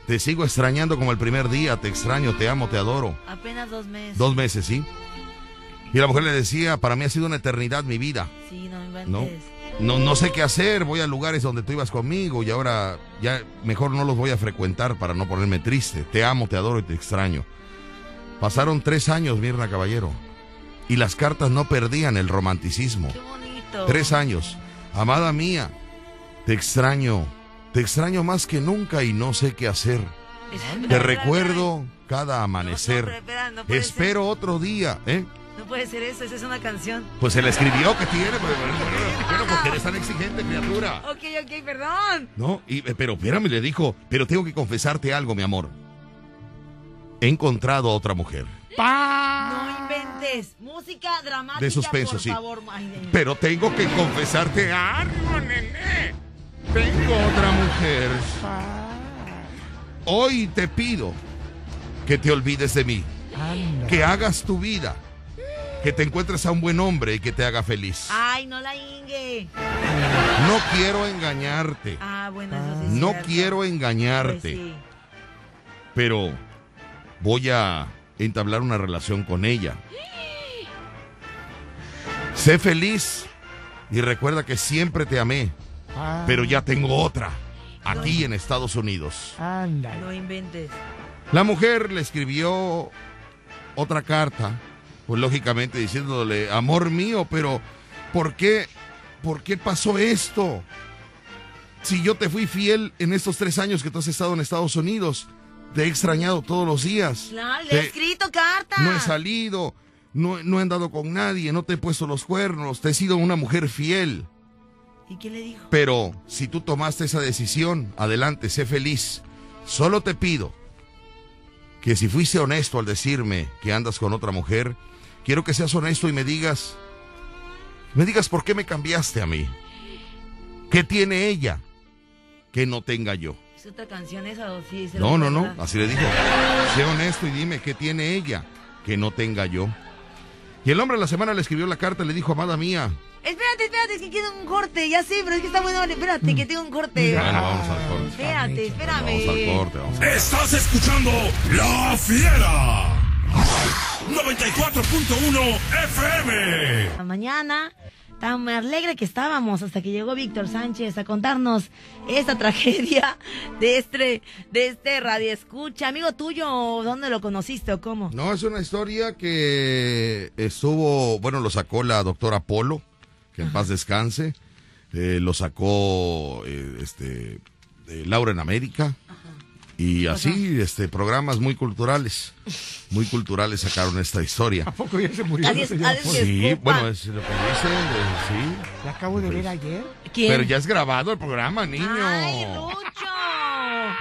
Te sigo extrañando como el primer día. Te extraño, te amo, te adoro. Apenas dos meses. Dos meses, ¿sí? Y la mujer le decía, para mí ha sido una eternidad mi vida. Sí, no me No, no, no sé qué hacer. Voy a lugares donde tú ibas conmigo y ahora ya mejor no los voy a frecuentar para no ponerme triste. Te amo, te adoro y te extraño. Pasaron tres años, Mirna Caballero, y las cartas no perdían el romanticismo. Qué bonito. Tres años. Amada mía, te extraño. Te extraño más que nunca y no sé qué hacer. Te recuerdo cada amanecer. no Espero otro día, ¿eh? No puede ser eso, esa es una canción. Pues se la escribió que tiene, pero bueno, bueno, porque eres tan exigente, criatura. Ok, ok, perdón. No, y, eh, pero espérame, le dijo, pero tengo que confesarte algo, mi amor. He encontrado a otra mujer. No Música dramática, De suspenso, por sí. favor. Ay, de- Pero tengo que confesarte algo, nene. Tengo otra mujer. Hoy te pido que te olvides de mí, Anda. que hagas tu vida, que te encuentres a un buen hombre y que te haga feliz. Ay, no la ingue. No quiero engañarte, Ah, bueno, eso sí no cierto. quiero Pues engañarte, sí. pero voy a entablar una relación con ella. Sé feliz y recuerda que siempre te amé, Ah, pero ya tengo otra aquí en Estados Unidos. Anda. No inventes. La mujer le escribió otra carta, pues lógicamente diciéndole, amor mío, pero ¿por qué, por qué pasó esto? Si yo te fui fiel en estos tres años que tú has estado en Estados Unidos, te he extrañado todos los días. Claro, le Te- he escrito carta. no he salido, no, no he andado con nadie, no te he puesto los cuernos, te he sido una mujer fiel. ¿Y qué le dijo? Pero si tú tomaste esa decisión, adelante, sé feliz. Solo te pido que si fuiste honesto al decirme que andas con otra mujer, quiero que seas honesto y me digas, me digas por qué me cambiaste a mí. ¿Qué tiene ella que no tenga yo? ¿Es otra canción esa o sí? se No, no, no, así le dijo. Sé honesto y dime qué tiene ella que no tenga yo. Y el hombre a la semana le escribió la carta y le dijo, amada mía, Espérate, espérate, es que quiero un corte. Ya sé, pero es que está bueno. Espérate, que tengo un corte. bueno, vamos al corte. Espérate, espérame. Vamos al corte, vamos al Estás escuchando La Fiera. 94.1 FM. La mañana tan alegre que estábamos hasta que llegó Víctor Sánchez a contarnos esta tragedia de este, de este radio escucha. Amigo tuyo, ¿dónde lo conociste o cómo? No, es una historia que estuvo, bueno, lo sacó la doctora Polo, que en paz descanse. Eh, lo sacó eh, este eh, Laura en América. Y así, este, programas muy culturales, muy culturales sacaron esta historia. ¿A poco ya se murió? Es. Polo? Sí, bueno, es lo que dicen, eh, sí. La acabo de ver ayer. ¿Quién? Pero ya es grabado el programa, niño. ¡Ay, Lucho!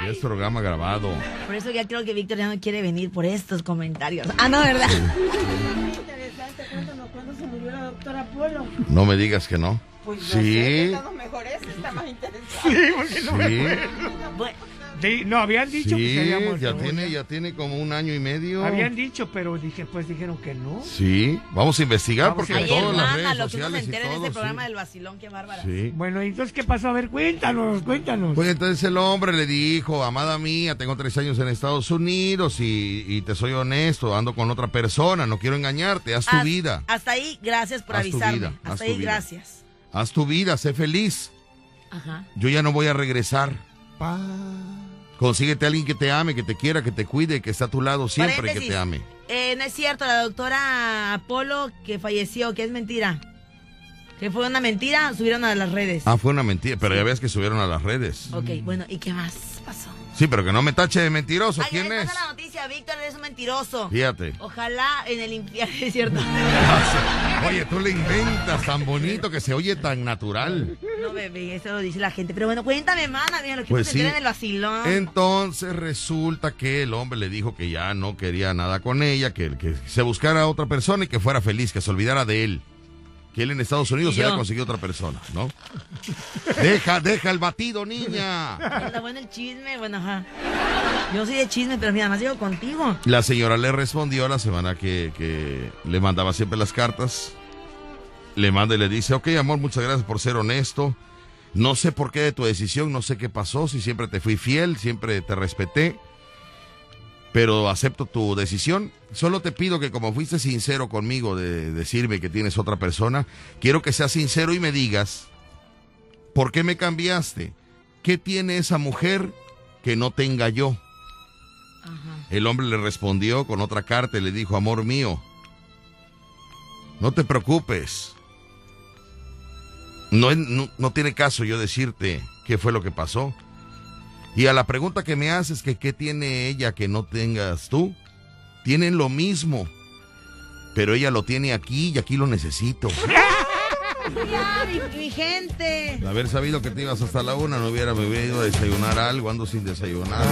Ya es programa grabado. Por eso ya creo que Víctor ya no quiere venir por estos comentarios. Ah, no, ¿verdad? Interesante, cuéntanos cuándo se murió la doctora Polo. No me digas que no. Pues sé Sí. estamos mejor mejor ese está más interesante. Sí, porque no me Sí. acuerdo. Bueno, Sí, no, habían dicho que Sí, se había muerto. ya tiene, ya tiene como un año y medio. Habían dicho, pero dije, pues dijeron que no. Sí, vamos a investigar Vamos a porque todas las redes lo que uno se sociales y entera en este sí. programa del vacilón, qué bárbara. Sí. Bueno, ¿y entonces qué pasó? A ver, cuéntanos, cuéntanos. Pues entonces el hombre le dijo, amada mía, tengo tres años en Estados Unidos y, y te soy honesto, ando con otra persona, no quiero engañarte, haz tu Haz- vida, Hasta ahí, gracias por Haz tu avisarme. vida, haz hasta tu ahí, vida. gracias. haz tu vida, sé feliz. Ajá. Yo ya no voy a regresar. Consíguete a alguien que te ame, que te quiera, que te cuide, que esté a tu lado siempre, que Paréntesis. te ame. Eh, no es cierto, la doctora Apolo que falleció, que es mentira. Que fue una mentira, subieron a las redes. Ah, fue una mentira, pero ya ves que subieron a las redes. Ok, bueno, ¿y qué más pasó? Sí, pero que no me tache de mentiroso. Ay, ¿Quién es? la noticia, Víctor, eres un mentiroso. Fíjate. Ojalá en el infierno, es cierto. Oye, tú le inventas tan bonito que se oye tan natural. No, bebé, eso lo dice la gente. Pero bueno, cuéntame, mana, mira, lo que Pues se sí. en el vacilón. Entonces resulta que el hombre le dijo que ya no quería nada con ella, que, que se buscara a otra persona y que fuera feliz, que se olvidara de él. Que él en Estados Unidos se había conseguido otra persona, ¿no? Deja, deja el batido, niña. Está bueno el chisme, bueno, ajá. Yo soy de chisme, pero mira, más llego contigo. La señora le respondió la semana que, que le mandaba siempre las cartas. Le manda y le dice, ok, amor, muchas gracias por ser honesto. No sé por qué de tu decisión, no sé qué pasó, si siempre te fui fiel, siempre te respeté. Pero acepto tu decisión. Solo te pido que como fuiste sincero conmigo de decirme que tienes otra persona, quiero que seas sincero y me digas, ¿por qué me cambiaste? ¿Qué tiene esa mujer que no tenga yo? El hombre le respondió con otra carta y le dijo, amor mío, no te preocupes. No, no, no tiene caso yo decirte qué fue lo que pasó. Y a la pregunta que me haces, que qué tiene ella que no tengas tú, tienen lo mismo. Pero ella lo tiene aquí y aquí lo necesito. Ya, mi, gente. De haber sabido que te ibas hasta la una, no hubiera me hubiera ido a desayunar algo, ando sin desayunar.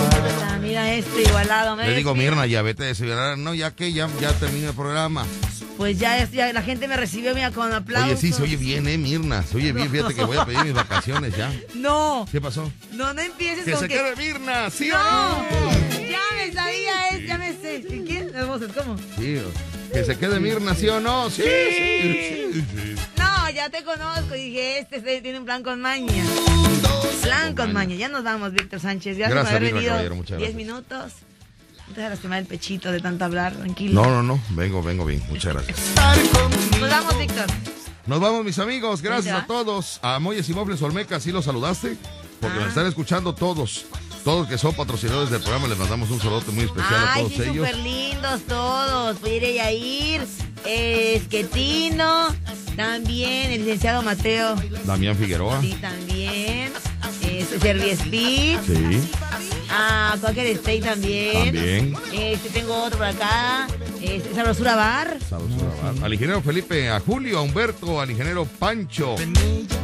Ah, mira este igualado. Le digo. Mirna, ya vete a desayunar. No, ya que ya, ya terminé el programa. Pues ya, es- ya la gente me recibió, mira, con aplausos. Oye, sí, se oye bien, eh, Mirna. Se oye bien, fíjate que voy a pedir mis vacaciones ya. No, ¿Qué pasó? no, no empieces Que con se que... quede Mirna, ¿sí o no, no? ya me sabía, es, ya me sé. ¿Y ¿Quién? Las voces, ¿cómo? Sí, que se quede Mirna, ¿sí o no? Sí, sí, sí, sí. No, ya te conozco. Dije, este, tiene un plan con maña. Plan con maña. Ya nos vamos, Víctor Sánchez. Gracias, Gracias, por haber venido. Caballero, muchas 10 gracias. minutos. No te vas a lastimar el pechito de tanto hablar, tranquilo. No, no, no. Vengo, vengo bien. Muchas gracias. Nos vamos, Víctor. Nos vamos, mis amigos. Gracias a todos. A Moyes y Mofles Olmeca, ¿sí los saludaste? Porque Ah. nos están escuchando todos. Todos que son patrocinadores del programa, les mandamos un saludo muy especial a todos sí, ellos. súper lindos todos. Pudiera Yair, Esquetino, también el licenciado Mateo. Damián Figueroa. Sí, también. Este, Servi Speed. Sí. Ah, Quaker Stay también. También. Este, tengo otro por acá. Este, Sabrosura Bar. Al ingeniero Felipe, a Julio, a Humberto, al ingeniero Pancho,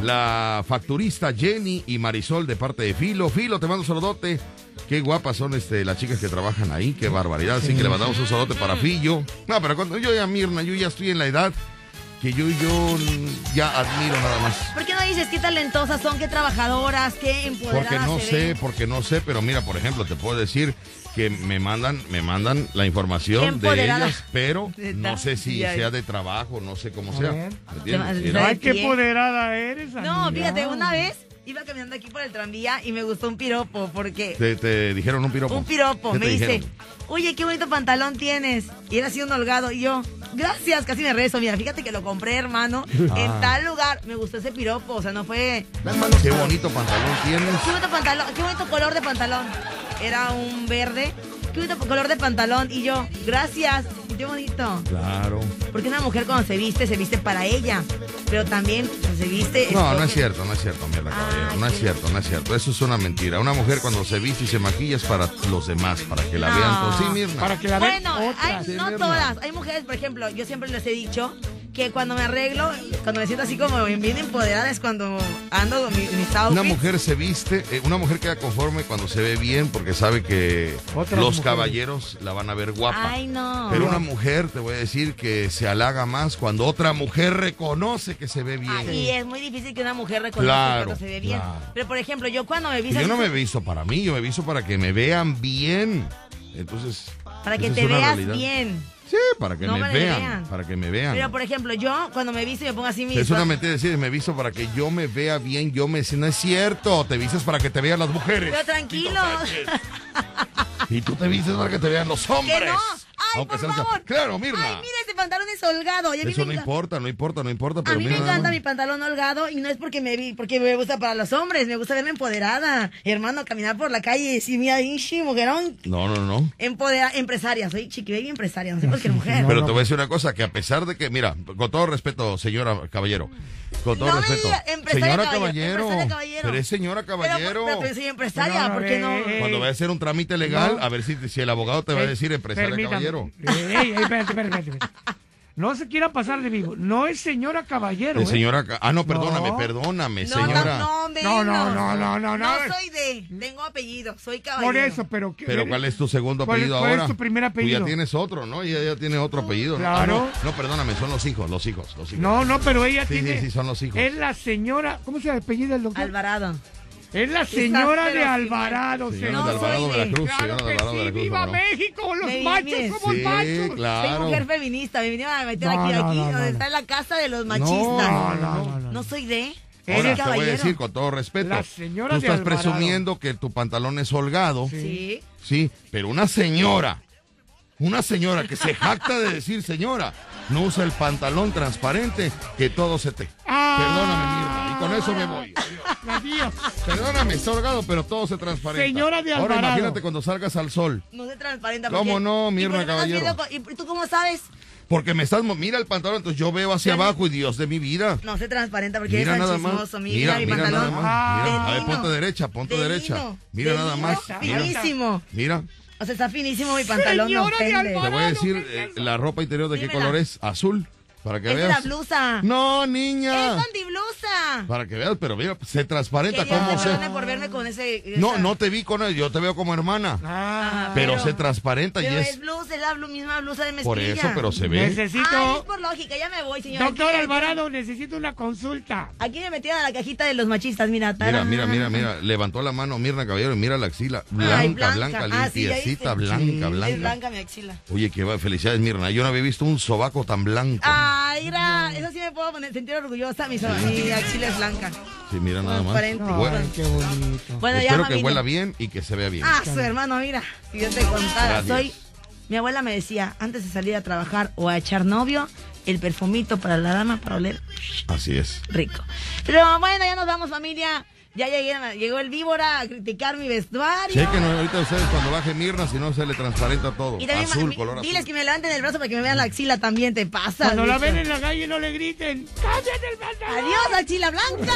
la facturista Jenny y Marisol de parte de Filo. Filo, te mando un saludote. Qué guapas son este, las chicas que trabajan ahí, qué barbaridad. Así que le mandamos un saludote para Fillo. No, pero cuando yo ya, Mirna, yo ya estoy en la edad que yo, yo ya admiro nada más. ¿Por qué no dices qué talentosas son, qué trabajadoras, qué empoderadas Porque no se sé, ven? porque no sé, pero mira, por ejemplo, te puedo decir que me mandan, me mandan la información de ellas, pero no sé si sea de trabajo, no sé cómo sea. ver. ¿me entiendes? Ay, qué empoderada eres, No, amiga. fíjate, una vez iba caminando aquí por el tranvía y me gustó un piropo, porque Te, te dijeron un piropo. un piropo ¿Qué me dice, dijeron? oye, qué bonito pantalón tienes. Y era así un holgado. Y yo, gracias, casi me rezo. Mira, fíjate que lo compré, hermano, Ah. en tal lugar. Me gustó ese piropo, o sea, no fue... Qué bonito pantalón tienes. Qué bonito pantalón, qué bonito color de pantalón. Era un verde. Qué bonito color de pantalón. Y yo, gracias, qué bonito. Claro. Porque una mujer cuando se viste, se viste para ella. Pero también cuando se viste... No, no es cierto, no es cierto, mierda, caballero. Ah, No es cierto, no es cierto. Eso es una mentira. Una mujer cuando se viste y se maquilla es para los demás, para que la No. vean. todos. Sí, Mirna. Para que la vean Bueno, otras. hay- no Mirna. todas. Hay mujeres, por ejemplo, yo siempre les he dicho que cuando me arreglo, cuando me siento así como bien empoderada es cuando ando con mi- mis outfits. Una mujer se viste, eh, una mujer queda conforme cuando se ve bien porque sabe que Otras los mujeres. caballeros la van a ver guapa. Ay, no. Pero una mujer, te voy a decir que se halaga más cuando otra mujer reconoce que se ve bien. Ah, y es muy difícil que una mujer reconozca Claro, cuando se ve bien. claro. Pero por ejemplo, yo cuando me visto yo no me visto para mí, yo me visto para que me vean bien. Entonces. para que te veas realidad. bien. Sí, para que No, me para que vean. Para que me vean. Pero por ejemplo, yo cuando me visto me pongo así mis es una mentira decir, me visto para que yo me vea bien, yo me... No es cierto, te vistes para que te vean las mujeres. Pero tranquilo. Y tú te vistes para que te vean los hombres. No. Ay, Aunque por favor. Claro, Mirna. Ay, mira, este pantalón es holgado. Y a mí Eso me no importa, no importa, no importa. A Pero mí me mira nada encanta mi pantalón holgado y no es porque me vi, porque me gusta para los hombres, me gusta verme empoderada. Hermano, caminar por la calle y decir, mira, Ishi, mujerón, No, no, no. empodera, empresaria, soy chiqui baby empresaria, no sé por qué mujer. Pero te voy a decir una cosa, que a pesar de que, mira, con todo respeto, señora caballero, con todo No me respeto, diga, empresaria señora caballero, caballero, empresaria caballero. pero es señora caballero. pero, pero soy empresaria, ¿por qué no? Cuando vaya a hacer un trámite legal, No. a ver si, si el abogado te va a Eh, decir empresaria permítame. Caballero. Ey, ey, espérate, espérate, espérate. No se quiera pasar de vivo. No es señora caballero. Eh, ¿eh? señora, ah, no, perdóname, No. perdóname, No, señora. no, no, No, no, menos. no, no, no, no. soy de, tengo apellido, soy caballero. Por eso, pero. ¿qué- Pero ¿cuál es tu segundo ¿Cuál es- apellido cuál es ahora? tu primer Tú apellido? ya tienes otro, ¿no? Ella ya tiene otro apellido. ¿no? Claro. Ah, no, no, perdóname, son los hijos, los hijos, los hijos. No, no, pero ella Sí, tiene. sí, sí, son los hijos. Es la señora. ¿Cómo se apellida el doctor? Alvarado. Es la señora de Alvarado, Señora señor. de Alvarado, soy de- Veracruz, Claro señora de que sí. ¡Viva ¿no? México! ¡Los Me- machos somos Sí, machos! Soy mujer feminista, me vinieron a meter No, aquí, no, aquí, donde no. está la casa de los machistas. No, no, no, no. No soy de. Ahora, te voy a caballero. decir con todo respeto. La señora Tú estás presumiendo que tu pantalón es holgado. Sí. Sí, pero una señora, una señora que se jacta de decir señora, no usa el pantalón transparente que todo se te. Ah. Perdóname, con eso me voy. Adiós. Perdóname, está holgado, pero todo se transparenta. Señora de Ahora Alvarado. imagínate cuando salgas al sol. No se transparenta. ¿Cómo porque- no, ¿Y Mirna Caballero? ¿Y tú cómo sabes? Porque me estás, mira el pantalón, entonces yo veo hacia abajo y Dios de mi vida. No se transparenta porque Mira eres nada tan más. chismoso. Mira, Mira, mi mira nada pantalón. más. Ah. Mira, a ver, ponte derecha, ponte De derecha. Mira de nada lino, más. Mira, Finísimo. mira. O sea, está finísimo mi pantalón, no Señora de ofende. Te voy a Alvarado, decir ¿qué es eh, la ropa interior de qué color es. Azul. Para que Es veas. la blusa. No, Es niña. blusa. Para que veas, pero mira, se transparenta Que Dios cómo te se. por verme con ese... No, esa- no te vi con él, yo te veo como hermana. Ah, pero, pero- se transparenta y Pero es. es blusa, es la blu- misma blusa de mezclilla. Por eso, pero se ve. Ay, necesito. es por lógica, ya me voy, señora. Doctor Alvarado, necesito una consulta. Aquí me metieron a la cajita de los machistas, mira. Mira, tarán. mira, mira, mira. Levantó la mano Mirna Caballero y mira la axila. Blanca, Ay, blanca, Ah, sí, ya limpiecita, viste. blanca, Es blanca. blanca mi axila. Oye, qué va, felicidades, Mirna. Yo no había visto un sobaco tan blanco. Ay, mira, eso sí me puedo poner, sentir orgullosa. Mi, mi axila es blanca. Sí, mira nada más. Bueno, Ay, qué bonito. Bueno, ya, espero que huela bien y que se vea bien. Ah, su hermano, mira. Si yo te contara, Gracias. soy. Mi abuela me decía, antes de salir a trabajar o a echar novio, el perfumito para la dama para oler Así es. rico. Pero bueno, ya nos vamos, familia. Ya llegué, llegó el víbora a criticar mi vestuario. Chequen ahorita ustedes cuando baje Mirna, si no se le transparenta todo. Y también azul, color diles azul. que me levanten el brazo para que me vean la axila también, te pasa. Cuando la ven en la calle no le griten. ¡Cállate el pantalón! Adiós, axila blanca.